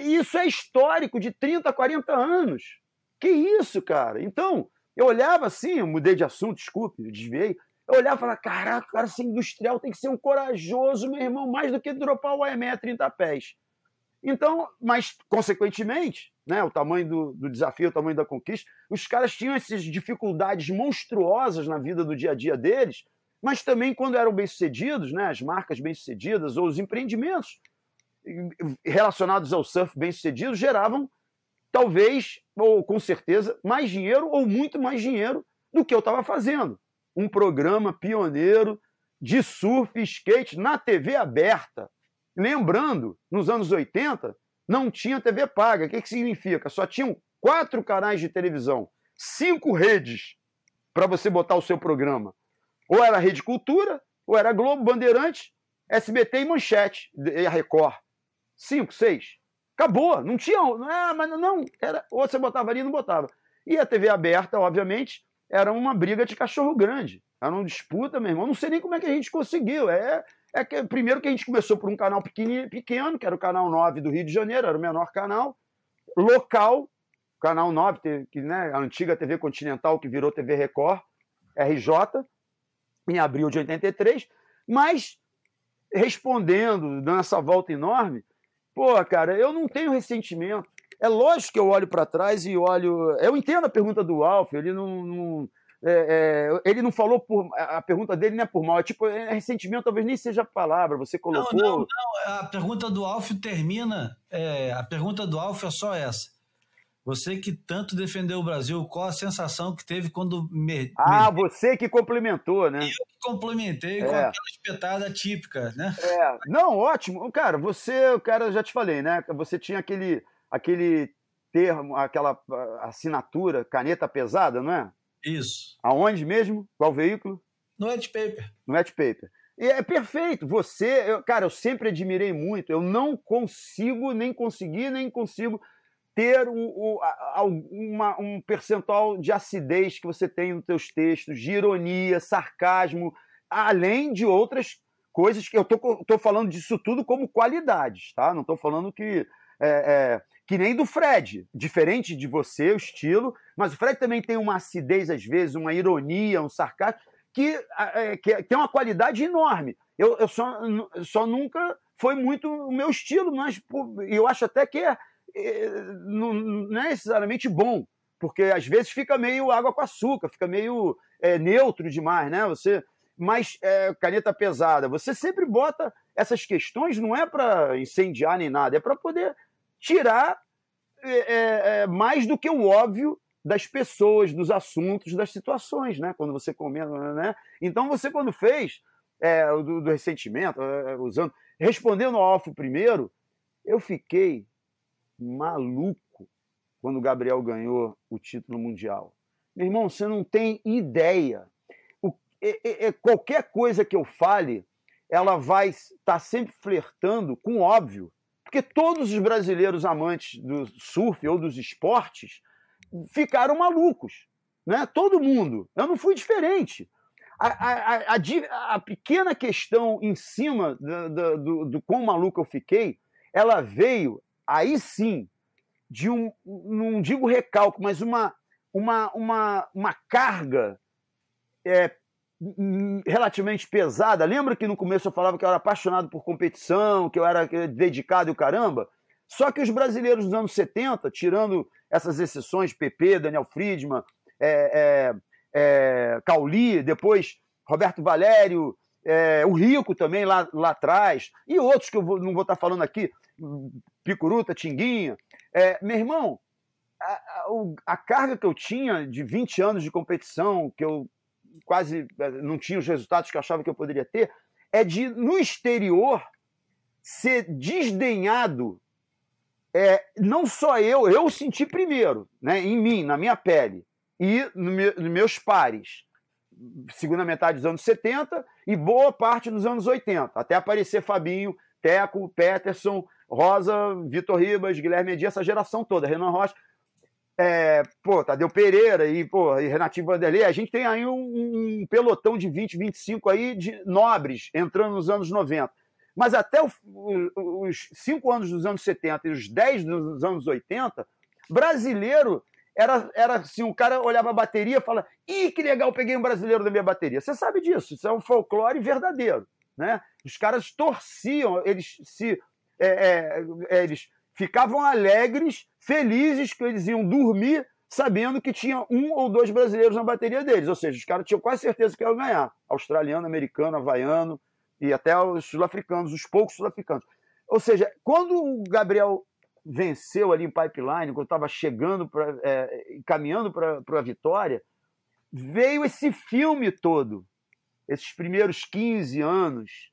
Isso é histórico, de 30, 40 anos. Que isso, cara? Então, eu olhava assim, eu mudei de assunto, desculpe, desviei. Eu olhava e falava, caraca, cara, ser industrial tem que ser um corajoso, meu irmão, mais do que dropar o AME a 30 pés. Então, mas, consequentemente, né, o tamanho do, do, desafio, o tamanho da conquista, os caras tinham essas dificuldades monstruosas na vida do dia a dia deles, mas também quando eram bem-sucedidos, né, as marcas bem-sucedidas ou os empreendimentos relacionados ao surf bem-sucedidos geravam, talvez, ou com certeza, mais dinheiro ou muito mais dinheiro do que eu estava fazendo um programa pioneiro de surf e skate na TV aberta. Lembrando, nos anos 80, não tinha TV paga. O que, que significa? Só tinham quatro canais de televisão, cinco redes para você botar o seu programa. Ou era Rede Cultura, ou era Globo, Bandeirante, SBT e Manchete, e a Record. Cinco, seis. Acabou. Não tinha. Ah, mas não. Era, ou você botava ali ou não botava. E a TV aberta, obviamente, era uma briga de cachorro grande. Era uma disputa, meu irmão. Não sei nem como é que a gente conseguiu. É, é que, primeiro que a gente começou por um canal pequeno, pequeno, que era o canal 9 do Rio de Janeiro, era o menor canal. Local, canal 9, que, né, a antiga TV Continental, que virou TV Record, RJ, em abril de 83. Mas, respondendo, dando essa volta enorme, pô, cara, eu não tenho ressentimento. É lógico que eu olho para trás e olho. Eu entendo a pergunta do Alf, ele não. não é, é, ele não falou por. A pergunta dele não é por mal, é tipo, é, ressentimento talvez nem seja a palavra, você colocou. Não, não, não. A pergunta do Alf termina. É, a pergunta do Alf é só essa. Você que tanto defendeu o Brasil, qual a sensação que teve quando. Me, ah, me... você que complementou, né? Eu que complementei é. com aquela espetada típica, né? É. Não, ótimo. Cara, você, cara, já te falei, né? Você tinha aquele aquele termo, aquela assinatura, caneta pesada, não é? Isso. Aonde mesmo? Qual veículo? No Ed Paper. No Ed Paper. E é perfeito. Você, eu, cara, eu sempre admirei muito. Eu não consigo, nem consegui, nem consigo ter o, o, a, uma, um percentual de acidez que você tem nos seus textos, de ironia, sarcasmo, além de outras coisas que eu tô, tô falando disso tudo como qualidades, tá? Não estou falando que é, é, que nem do Fred, diferente de você, o estilo, mas o Fred também tem uma acidez às vezes, uma ironia, um sarcasmo, que, é, que tem uma qualidade enorme. Eu, eu só, só nunca foi muito o meu estilo, mas eu acho até que é, é, não, não é necessariamente bom, porque às vezes fica meio água com açúcar, fica meio é, neutro demais, né? Você, mas é, caneta pesada, você sempre bota essas questões, não é para incendiar nem nada, é para poder tirar é, é, é, mais do que o óbvio das pessoas, dos assuntos, das situações, né? Quando você comenta, né? Então você quando fez é, do, do, ressentimento, é, usando, respondendo ao Alfo primeiro, eu fiquei maluco quando o Gabriel ganhou o título mundial. Meu irmão, você não tem ideia. O, é, é, qualquer coisa que eu fale, ela vai estar tá sempre flertando com óbvio. Porque todos os brasileiros amantes do surf ou dos esportes ficaram malucos. Né? Todo mundo. Eu não fui diferente. A, a, a, a pequena questão em cima do, do, do, do quão maluco eu fiquei, ela veio, aí sim, de um, não digo recalque, mas uma, uma, uma, uma carga é, relativamente pesada. Lembra que no começo eu falava que eu era apaixonado por competição, que eu era dedicado e o caramba? Só que os brasileiros dos anos 70, tirando essas exceções, PP, Daniel Friedman, é, é, é, Cauli, depois Roberto Valério, é, o Rico também lá, lá atrás, e outros que eu vou, não vou estar falando aqui, Picuruta, Tinguinha. É, meu irmão, a, a, a, carga que eu tinha de 20 anos de competição, que eu quase eh, não tinha os resultados que eu achava que eu poderia ter, é de, no exterior, ser desdenhado. É, não só eu, eu senti primeiro, né, em mim, na minha pele, e no nos meus pares. segunda metade dos anos 70 e boa parte dos anos 80, até aparecer Fabinho, Teco, Peterson, Rosa, Vitor Ribas, Guilherme Dias, essa geração toda, Renan Rocha, é, pô, Tadeu Pereira e, pô, e Renatinho Vanderlei, a gente tem aí um, um, pelotão de 20, 25 aí de nobres entrando nos anos 90. Mas até o, os 5 anos dos anos 70 e os 10 dos anos 80, brasileiro era, era assim, o cara olhava a bateria e fala, ih, que legal, peguei um brasileiro da minha bateria. Você sabe disso, isso é um folclore verdadeiro. Né? Os caras torciam, eles se. É, é eles ficavam alegres, felizes que eles iam dormir sabendo que tinha um ou dois brasileiros na bateria deles. Ou seja, os caras tinham quase certeza que iam ganhar. Australiano, americano, havaiano e até os sul-africanos, os poucos sul-africanos. Ou seja, quando o Gabriel venceu ali em pipeline, quando estava chegando, pra, é, caminhando para a vitória, veio esse filme todo, esses primeiros 15 anos,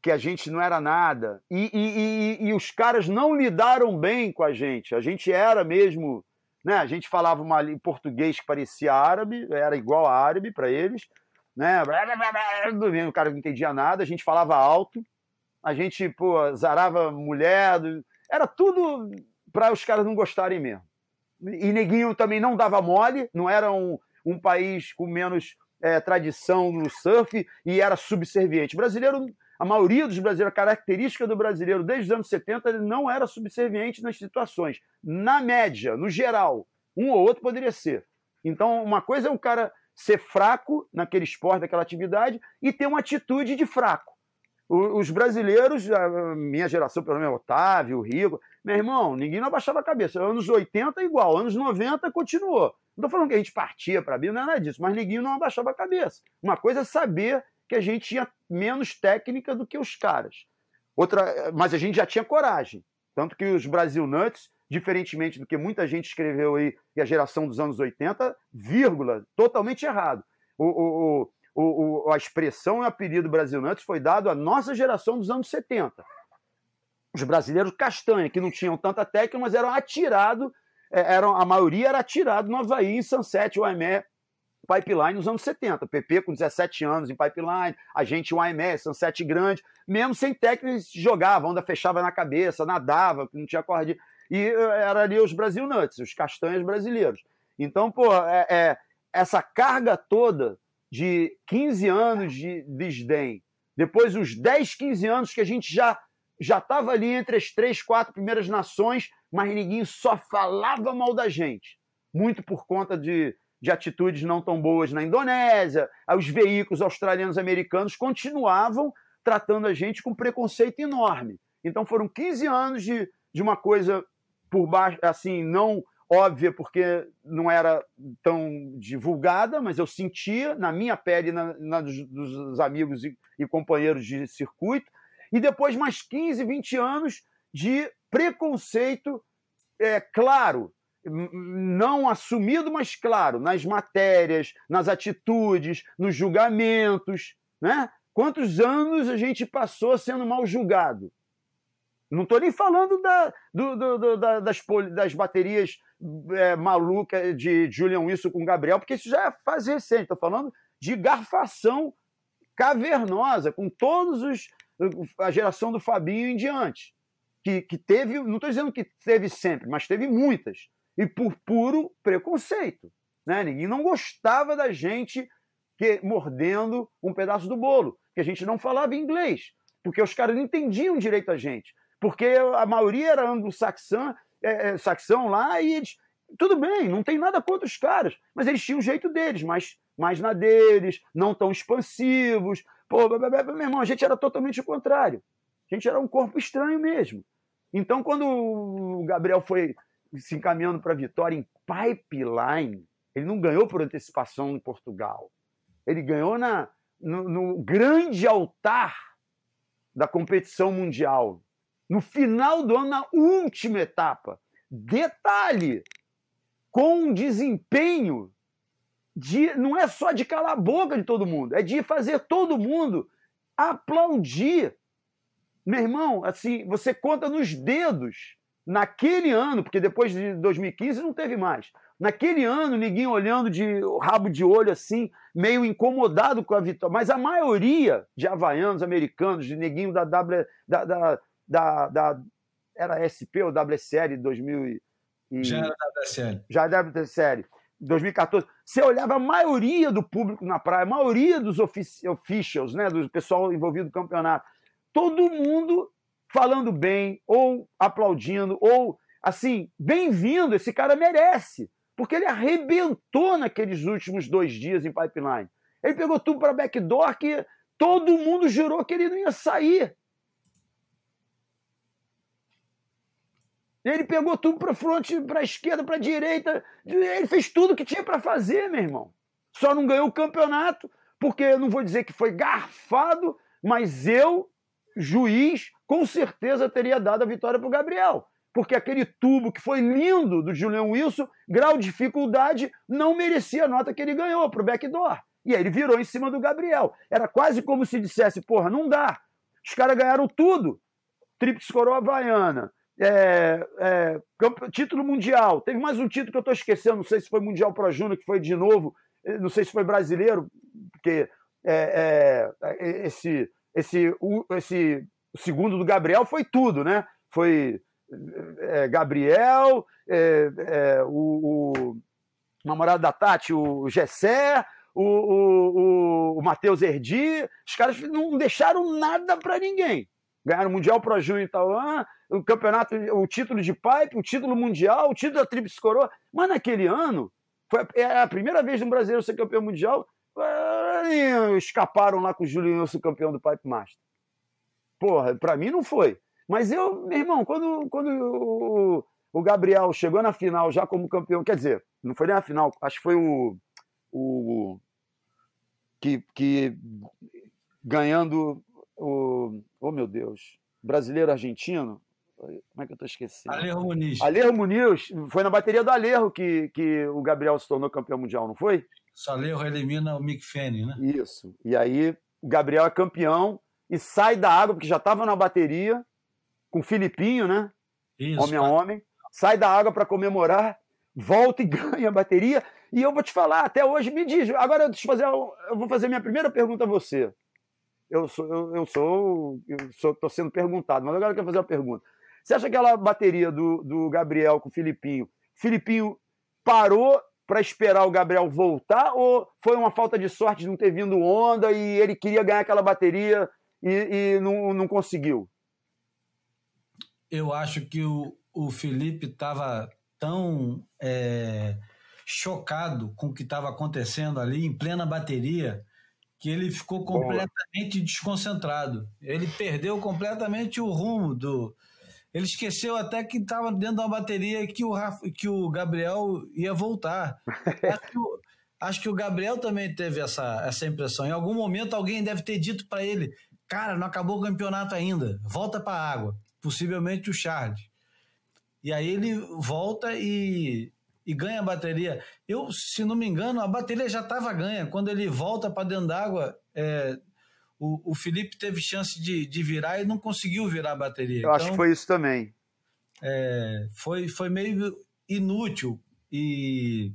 que a gente não era nada. E, e, e, e, os caras não lidaram bem com a gente. A gente era mesmo. Né? A gente falava uma, em português que parecia árabe, era igual a árabe para eles. Né? O cara não entendia nada, a gente falava alto, a gente pô, zarava mulher, era tudo para os caras não gostarem mesmo. E Neguinho também não dava mole, não era um, um país com menos é, tradição no surf e era subserviente. O brasileiro a maioria dos brasileiros, a característica do brasileiro desde os anos 70, ele não era subserviente nas situações. Na média, no geral, um ou outro poderia ser. Então, uma coisa é o cara ser fraco naquele esporte, naquela atividade, e ter uma atitude de fraco. Os brasileiros, a minha geração, pelo menos Otávio, Rico, meu irmão, ninguém não abaixava a cabeça. Anos 80 igual, anos 90 continuou. Não estou falando que a gente partia para a não é nada disso, mas ninguém não abaixava a cabeça. Uma coisa é saber que a gente tinha menos técnica do que os caras. Outra, mas a gente já tinha coragem. Tanto que os Brasil Nuts, diferentemente do que muita gente escreveu aí, e a geração dos anos 80, vírgula, totalmente errado. O, o, o, o, a expressão e o apelido Brasil Nuts foi dado à nossa geração dos anos 70. Os brasileiros castanha, que não tinham tanta técnica, mas eram atirados, é, eram, a maioria era atirado no Havaí, em Sunset, Waimé, pipeline nos anos 70. PP com 17 anos em pipeline, a gente, o AMS, Sunset Grande, mesmo sem técnica, jogava, onda fechava na cabeça, nadava, não tinha corda. E eh, era ali os Brasil Nuts, os castanhas brasileiros. Então, pô, é, é, essa carga toda de 15 anos de desdém, depois os 10, 15 anos que a gente já já estava ali entre as três, quatro primeiras nações, mas ninguém só falava mal da gente. Muito por conta de de atitudes não tão boas na Indonésia, os veículos australianos americanos continuavam tratando a gente com preconceito enorme. Então foram 15 anos de, de uma coisa por baixo, assim, não óbvia porque não era tão divulgada, mas eu sentia na minha pele, na, na dos, dos, amigos e, e companheiros de circuito, e depois mais 15, 20 anos de preconceito é, claro não assumido, mas claro, nas matérias, nas atitudes, nos julgamentos, né? Quantos anos a gente passou sendo mal julgado? Não estou nem falando da, do, do, do, das, das, baterias é, malucas de Julian Wilson com Gabriel, porque isso já é fase recente. Estou falando de garfação cavernosa, com todos os. a geração do Fabinho em diante. Que, que teve, não estou dizendo que teve sempre, mas teve muitas e por puro preconceito. Né? Ninguém não gostava da gente que, mordendo um pedaço do bolo, que a gente não falava inglês, porque os caras não entendiam direito a gente, porque a maioria era anglo-saxão é, é, saxão lá e eles, tudo bem, não tem nada contra os caras, mas eles tinham o jeito deles, mais, mais na deles, não tão expansivos. Pô, meu irmão, a gente era totalmente o contrário. A gente era um corpo estranho mesmo. Então, quando o Gabriel foi se encaminhando para a vitória em pipeline. Ele não ganhou por antecipação em Portugal. Ele ganhou na, no, no grande altar da competição mundial. No final do ano, na última etapa. Detalhe: com um desempenho de. Não é só de calar a boca de todo mundo, é de fazer todo mundo aplaudir. Meu irmão, assim, você conta nos dedos naquele ano, porque depois de 2015 não teve mais, Naquele ano, ninguém olhando de rabo de olho assim, meio incomodado com a vitória. Mas a maioria de havaianos, americanos, de neguinho da W. Da, da, da, da era SP ou WSL 2000 e, Já era WSL. Já era WSL. 2014. Você olhava a maioria do público na praia, a maioria dos officials, né, do pessoal envolvido no campeonato. Todo mundo falando bem, ou aplaudindo, ou assim, bem-vindo, esse cara merece. Porque ele arrebentou naqueles últimos dois dias em pipeline. Ele pegou tudo para backdoor que todo mundo jurou que ele não ia sair. Ele pegou tudo para front, para esquerda, para direita. Ele fez tudo que tinha para fazer, meu irmão. Só não ganhou o campeonato, porque eu não vou dizer que foi garfado, mas eu, juiz, com certeza teria dado a vitória para o Gabriel porque aquele tubo que foi lindo do Julian Wilson, grau de dificuldade, não merecia a nota que ele ganhou para o backdoor. E aí ele virou em cima do Gabriel. Era quase como se dissesse: porra, não dá. Os caras ganharam tudo. Tríplice coroa havaiana, é, é, título mundial. Teve mais um título que eu estou esquecendo, não sei se foi Mundial Pro Júnior, que foi de novo, não sei se foi brasileiro, porque é, é esse, esse, esse segundo do Gabriel foi tudo, né? Foi é, Gabriel, é, é, o, o, namorado da Tati, o Gessé, o, o, o Matheus Erdi, os caras não deixaram nada para ninguém. Ganharam o Mundial Pro Júnior em Taiwan, o campeonato, o título de pipe, o título mundial, o título da Tríplice Coroa. Mas naquele ano, foi é a primeira vez no Brasileiro ser campeão mundial, escaparam lá com o Júlio Wilson, campeão do Pipe Master. Porra, pra mim não foi. Mas eu, meu irmão, quando, quando o, o Gabriel chegou na final já como campeão, quer dizer, não foi nem a final, acho que foi o. o que, que ganhando o. Oh, meu Deus! Brasileiro argentino. Como é que eu tô esquecendo? Alejo Muniz. Alejo Muniz. Foi na bateria do Alejo que, que o Gabriel se tornou campeão mundial, não foi? O Alejo elimina o Mick Fanning, né? Isso. E aí o Gabriel é campeão e sai da água, porque já estava na bateria, com o Filipinho, né? Isso, homem a homem. Sai da água para comemorar, volta e ganha a bateria. E eu vou te falar, até hoje, me diz. Agora deixa eu fazer, eu vou fazer minha primeira pergunta a você. Eu sou, eu, eu sou, eu sou, tô sendo perguntado, mas agora eu quero fazer uma pergunta. Você acha que aquela bateria do, do Gabriel com o Filipinho, Filipinho parou para esperar o Gabriel voltar ou foi uma falta de sorte de não ter vindo onda e ele queria ganhar aquela bateria e, e não, não conseguiu? eu acho que o, o Felipe estava tão é, chocado com o que estava acontecendo ali, em plena bateria, que ele ficou completamente desconcentrado. Ele perdeu completamente o rumo do. Ele esqueceu até que estava dentro de uma bateria que o, Rafa, que o Gabriel ia voltar. acho, que o, acho que o Gabriel também teve essa, essa impressão. Em algum momento alguém deve ter dito para ele: Cara, não acabou o campeonato ainda, volta para a água possivelmente o Charles. E aí ele volta e, e ganha a bateria. Eu, se não me engano, a bateria já estava ganha. Quando ele volta para dentro d'água, é, o, o Felipe teve chance de, de virar e não conseguiu virar a bateria. Eu então, acho que foi isso também. É, foi, foi meio inútil. E,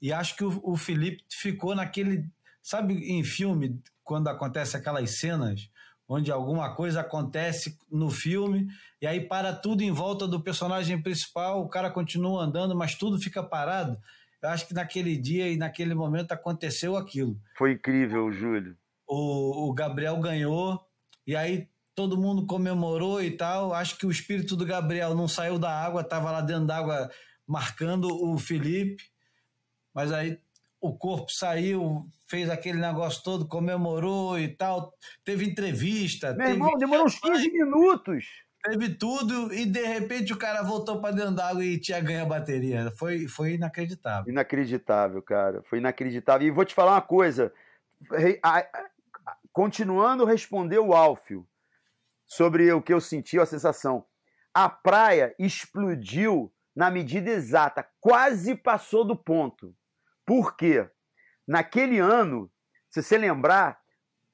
e acho que o, o Felipe ficou naquele. Sabe, em filme, quando acontece aquelas cenas onde alguma coisa acontece no filme e aí para tudo em volta do personagem principal, o cara continua andando, mas tudo fica parado. Eu acho que naquele dia e naquele momento aconteceu aquilo. Foi incrível, Júlio. O, o Gabriel ganhou e aí todo mundo comemorou e tal. Acho que o espírito do Gabriel não saiu da água, estava lá dentro d'água marcando o Felipe. Mas aí o corpo saiu, fez aquele negócio todo, comemorou e tal. Teve entrevista. Meu teve... irmão, demorou uns 15 minutos. Teve tudo e de repente o cara voltou para dentro d'água e tinha ganho a bateria. Foi, foi inacreditável. Inacreditável, cara. Foi inacreditável. E vou te falar uma coisa. Continuando o Alfio sobre o que eu senti, a sensação. A praia explodiu na medida exata, quase passou do ponto. Por quê? Naquele ano, se você lembrar,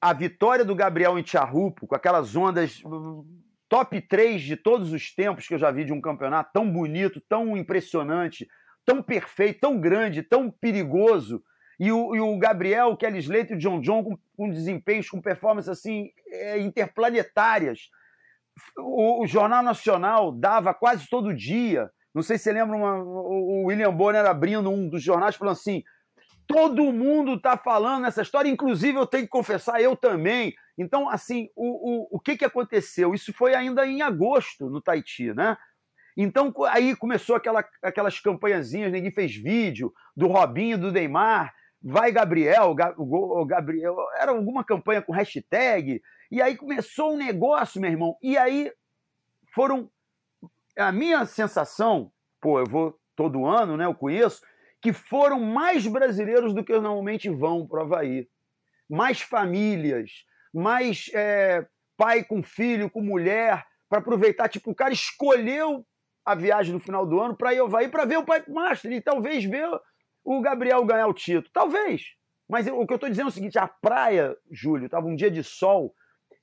a vitória do Gabriel em Tiarrupo, com aquelas ondas top 3 de todos os tempos que eu já vi de um campeonato tão bonito, tão impressionante, tão perfeito, tão grande, tão perigoso. E o, e o Gabriel, o Kelly Slater e o John John com, com desempenhos, com performances assim, é, interplanetárias. O, o, Jornal Nacional dava quase todo dia. Não sei se você lembra, uma, o William Bonner abrindo um dos jornais falando assim: todo mundo está falando nessa história, inclusive eu tenho que confessar, eu também. Então, assim, o, o, o que, que aconteceu? Isso foi ainda em agosto no Tahiti, né? Então, aí começou aquela, aquelas campanhazinhas, ninguém fez vídeo do Robinho, do Neymar, vai Gabriel, Gabriel, era alguma campanha com hashtag, e aí começou um negócio, meu irmão, e aí foram, a minha sensação, pô, eu vou todo ano, né, eu conheço, que foram mais brasileiros do que normalmente vão para o Havaí, mais famílias, mais é, pai com filho, com mulher, para aproveitar, tipo, o cara escolheu a viagem no final do ano para ir ao Havaí para ver o Pipe Master e talvez ver o Gabriel ganhar o título. Talvez. Mas o que eu estou dizendo é o seguinte: a praia, Júlio, estava um dia de sol,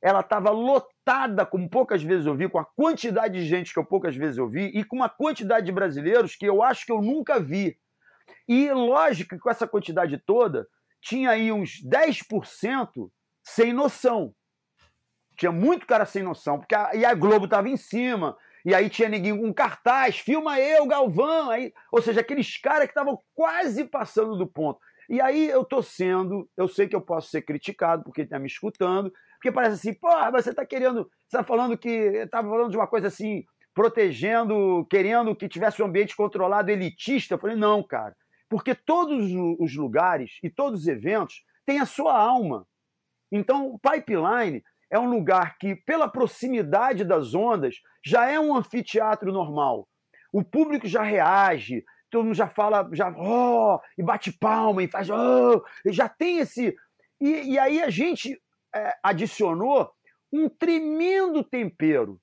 ela estava lotada, como poucas vezes eu vi, com a quantidade de gente que eu poucas vezes eu vi, e com uma quantidade de brasileiros que eu acho que eu nunca vi. E lógico que com essa quantidade toda, tinha aí uns 10% sem noção. Tinha muito cara sem noção, porque a, e a Globo estava em cima, e aí tinha ninguém um cartaz, filma eu, Galvão, aí, ou seja, aqueles caras que estavam quase passando do ponto. E aí eu tô sendo, eu sei que eu posso ser criticado porque está me escutando, porque parece assim, porra, você está querendo, você tá falando que, estava falando de uma coisa assim, protegendo, querendo que tivesse um ambiente controlado elitista. Eu falei, não, cara, porque todos os lugares e todos os eventos têm a sua alma. Então, o pipeline é um lugar que, pela proximidade das ondas, já é um anfiteatro normal. O público já reage, todo mundo já fala, já oh, e bate palma e faz oh, e já tem esse. E, e aí a gente é, adicionou um tremendo tempero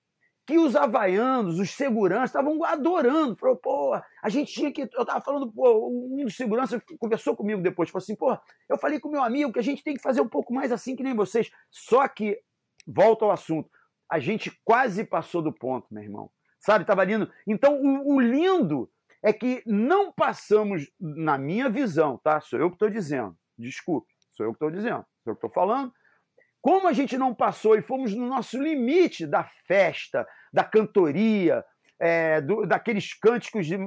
que os havaianos, os seguranças, estavam adorando. Falou, pô, a gente tinha que. Eu estava falando, pô, um dos seguranças conversou comigo depois, falou assim, pô, eu falei com meu amigo que a gente tem que fazer um pouco mais assim que nem vocês. Só que, volta ao assunto, a gente quase passou do ponto, meu irmão. Sabe, estava lindo. Então, o, o, lindo é que não passamos, na minha visão, tá? Sou eu que estou dizendo. Desculpe, sou eu que estou dizendo. Sou eu que estou falando. Como a gente não passou e fomos no nosso limite da festa, da cantoria, é, do, daqueles cânticos de,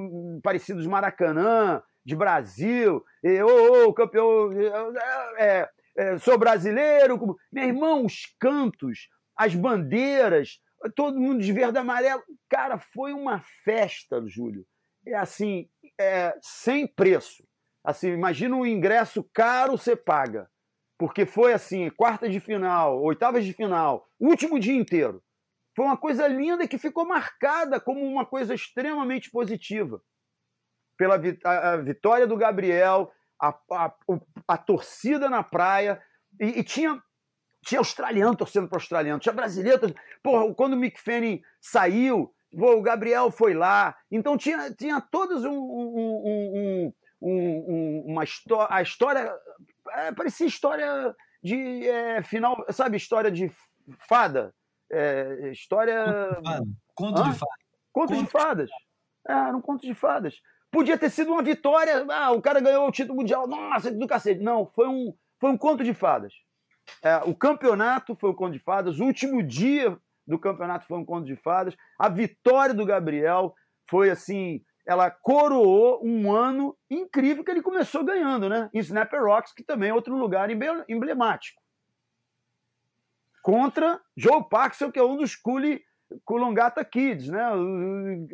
parecidos Maracanã, de Brasil, oh, oh, campeão, é, é, sou brasileiro. Meu irmão, os cantos, as bandeiras, todo mundo de verde e amarelo. Cara, foi uma festa, Júlio. É assim, é, sem preço. Assim, imagina um ingresso caro você paga. Porque foi assim, quarta de final, oitavas de final, último dia inteiro. Foi uma coisa linda que ficou marcada como uma coisa extremamente positiva. Pela a vitória do Gabriel, a, a, a, torcida na praia. E, e tinha tinha australiano torcendo para australiano, tinha brasileiro. Torcendo... Porra, quando o Mick Fanning saiu, pô, o Gabriel foi lá. Então tinha, tinha todos um, um, um, um uma história. A história. É, parecia história de é, final. Sabe, história de fada? É, história. Conto de fadas. Conto de fadas. É, era um conto de fadas. Podia ter sido uma vitória. Ah, o cara ganhou o título mundial. Nossa, do cacete. Não, foi um, foi um conto de fadas. É, o campeonato foi um conto de fadas, o último dia do campeonato foi um conto de fadas, a vitória do Gabriel foi assim, ela coroou um ano incrível que ele começou ganhando, né? Em Snapper Rocks, que também é outro lugar emblemático. Contra Joe Paxson, que é um dos Kuli Kulongata Kids, né?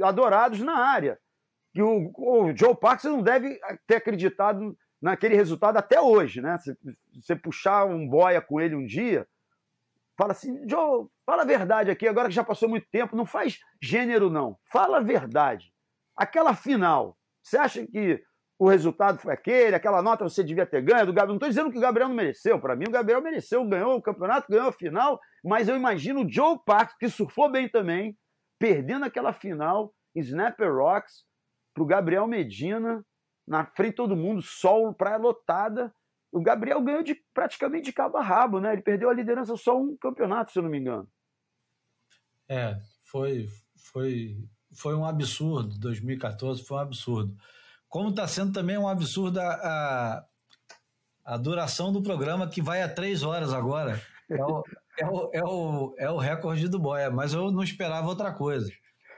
Adorados na área. E o, o Joe Paxson não deve ter acreditado naquele resultado até hoje, né? Se você puxar um boia com ele um dia, fala assim, Joe, fala a verdade aqui, agora que já passou muito tempo, não faz gênero não, fala a verdade. Aquela final, você acha que o resultado foi aquele, aquela nota você devia ter ganho do Gabriel? Não estou dizendo que o Gabriel não mereceu, para mim o Gabriel mereceu, ganhou o campeonato, ganhou a final, mas eu imagino o Joe Parks, que surfou bem também, perdendo aquela final em Snapper Rocks para o Gabriel Medina, na frente de todo mundo, sol, praia lotada. O Gabriel ganhou de, praticamente de cabo a rabo, né? Ele perdeu a liderança só um campeonato, se eu não me engano. É, foi, foi, foi um absurdo. 2014 foi um absurdo. como está sendo também um absurdo a, a, a, duração do programa, que vai a três horas agora. É o, é o, é o, é o recorde do Boia, mas eu não esperava outra coisa.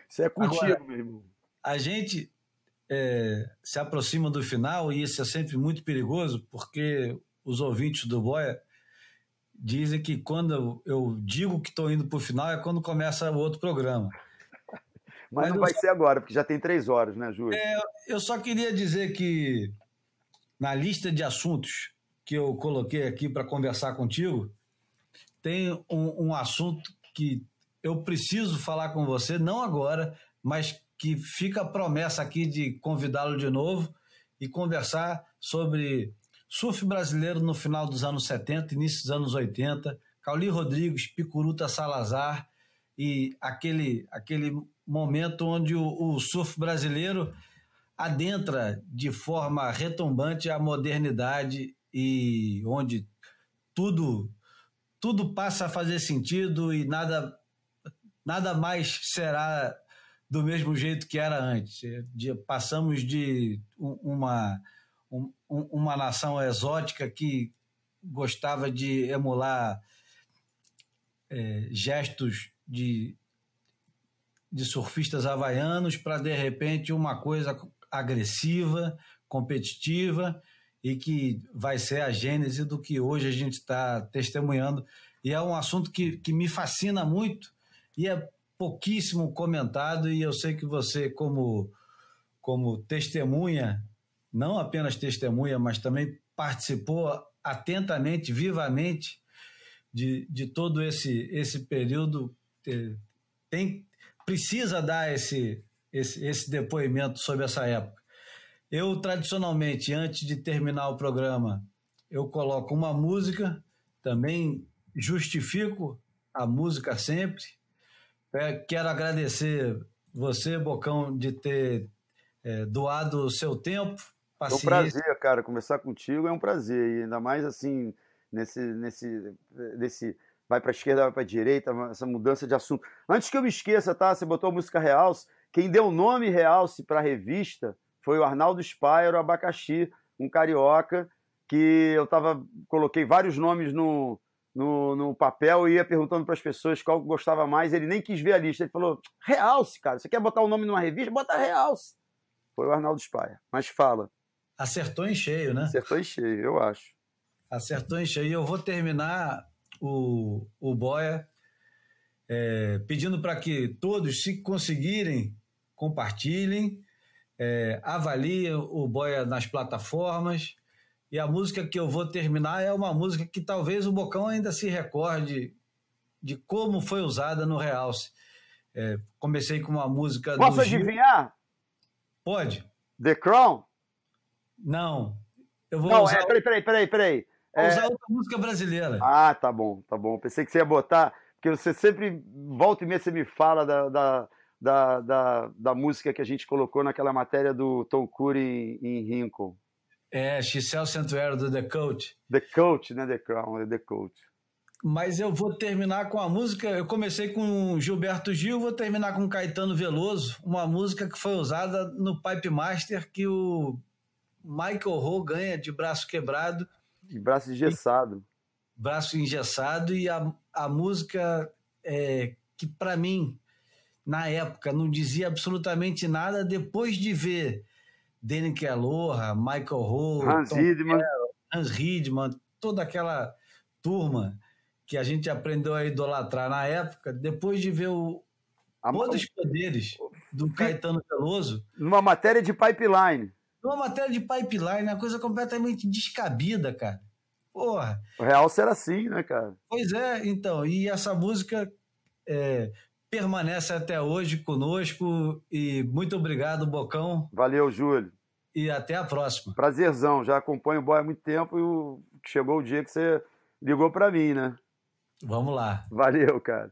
Isso é contigo, agora, meu irmão. A gente é, se aproxima do final e isso é sempre muito perigoso, porque os ouvintes do Boia dizem que quando eu digo que estou indo para o final é quando começa o outro programa. Mas, Mas não vai só... ser agora, porque já tem três horas, né, Júlio? É, eu só queria dizer que na lista de assuntos que eu coloquei aqui para conversar contigo, tem um, um assunto que eu preciso falar com você, não agora, mas que fica a promessa aqui de convidá-lo de novo e conversar sobre surf brasileiro no final dos anos 70, início dos anos 80, Cauli Rodrigues, Picuruta Salazar e aquele, aquele momento onde o, o surf brasileiro adentra de forma retumbante a modernidade e onde tudo tudo passa a fazer sentido e nada nada mais será do mesmo jeito que era antes. De, passamos de uma, um, uma nação exótica que gostava de emular é, gestos de, de surfistas havaianos para, de repente, uma coisa agressiva, competitiva e que vai ser a gênese do que hoje a gente está testemunhando. E é um assunto que, que me fascina muito e é pouquíssimo comentado e eu sei que você, como, como testemunha, não apenas testemunha, mas também participou atentamente, vivamente de, de todo esse, esse período, tem, precisa dar esse, esse, esse depoimento sobre essa época. Eu, tradicionalmente, antes de terminar o programa, eu coloco uma música, também justifico a música sempre, é, quero agradecer você, Bocão, de ter é, doado o seu tempo. Paciência. É um prazer, cara. Conversar contigo é um prazer. E ainda mais assim, nesse. nesse, nesse vai para a esquerda, vai para a direita, essa mudança de assunto. Antes que eu me esqueça, tá? Você botou a música Realce. Quem deu o nome Realce para a revista foi o Arnaldo Spire, o Abacaxi, um carioca, que eu tava, coloquei vários nomes no, no, no papel e ia perguntando para as pessoas qual gostava mais. Ele nem quis ver a lista. Ele falou: Realce, cara, você quer botar o nome numa revista? Bota Realce. Foi o Arnaldo Spaia. Mas fala. Acertou em cheio, né? Acertou em cheio, eu acho. Acertou em cheio. Eu vou terminar o, o Boia é, pedindo para que todos, se conseguirem, compartilhem, é, avaliem o Boia nas plataformas e a música que eu vou terminar é uma música que talvez o Bocão ainda se recorde de como foi usada no Realce. É, comecei com uma música. Posso adivinhar? Pode. The Crown? Não. Eu vou Não, usar... é, peraí, peraí, peraí, peraí. Vou é... usar outra música brasileira. Ah, tá bom, tá bom. Pensei que você ia botar, porque você sempre, volta e meia, você me fala da, da, da, da, da música que a gente colocou naquela matéria do Tom Curry em, em Rincon. É, Gisele Santuário do The Coach. The Coach, né? The Crown, é The Coach. Mas eu vou terminar com a música. Eu comecei com Gilberto Gil, vou terminar com Caetano Veloso, uma música que foi usada no Pipe Master que o Michael Ho ganha de braço quebrado. De braço engessado. Braço engessado, e a, a música é, que, para mim, na época, não dizia absolutamente nada, depois de ver Danny Aloha, Michael Ho, Hans Hidman. Hans Hidman, toda aquela turma que a gente aprendeu a idolatrar na época, depois de ver o, a, todos os poderes do Caetano Veloso. Numa matéria de pipeline. Numa matéria de pipeline, uma coisa completamente descabida, cara. Porra. O real será assim, né, cara? Pois é, então. E essa música é, permanece até hoje conosco e muito obrigado, Bocão. Valeu, Júlio. E até a próxima. Prazerzão, já acompanho o boy há muito tempo e chegou o dia que você ligou para mim, né? Vamos lá. Valeu, cara.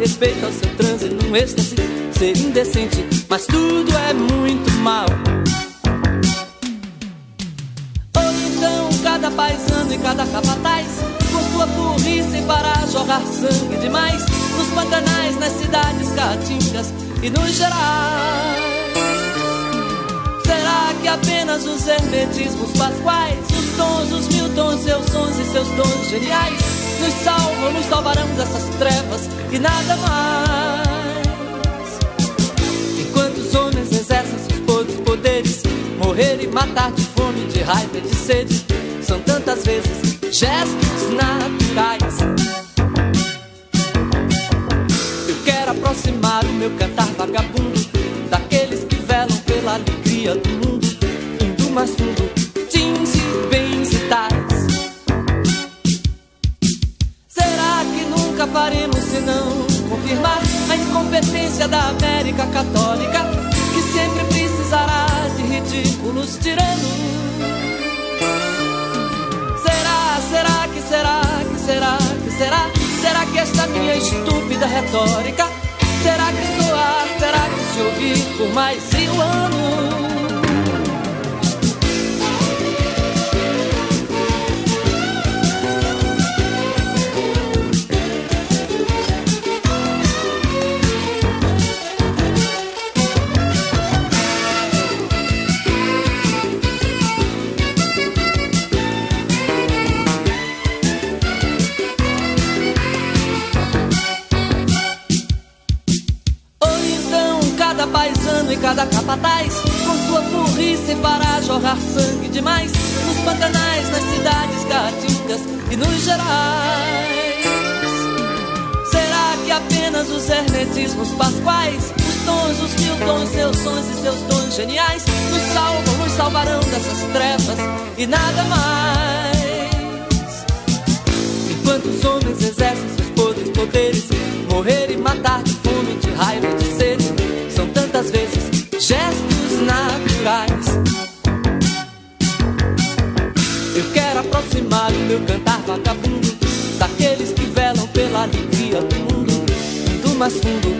respeito ao seu transe num êxtase, ser indecente, mas tudo é muito mal. Ou então cada paisano e cada capataz, com sua burrice para jorrar sangue demais, nos pantanais, nas cidades caatingas e nos gerais. Será que apenas os hermetismos pasquais, os tons, os mil tons, seus sons e seus dons geniais, nos salvam, nos salvarão dessas trevas e nada mais? Enquanto os homens exercem seus podres poderes, morrer e matar de fome, de raiva e de sede, são tantas vezes gestos naturais. Eu quero aproximar o meu cantar vagabundo daqueles que velam pela alegria do mundo, indo mais fundo, senão confirmar a incompetência da América Católica, que sempre precisará de ridículos tiranos? Será, será que será, que será, que será? Será que esta minha estúpida retórica terá que soar, terá que se ouvir por mais mil anos? Jorrar sangue demais nos pantanais, nas cidades caatingas e nos gerais. Será que apenas os hermetismos pasquais, os tons, os mil tons, seus sons e seus dons geniais nos salvam, nos salvarão dessas trevas e nada mais? Enquanto os homens exercem seus podres poderes, morrer e matar de fome, de raiva e de sede, são tantas vezes gestos naturais. Meu cantar vagabundo daqueles que velam pela alegria do mundo, do mais fundo,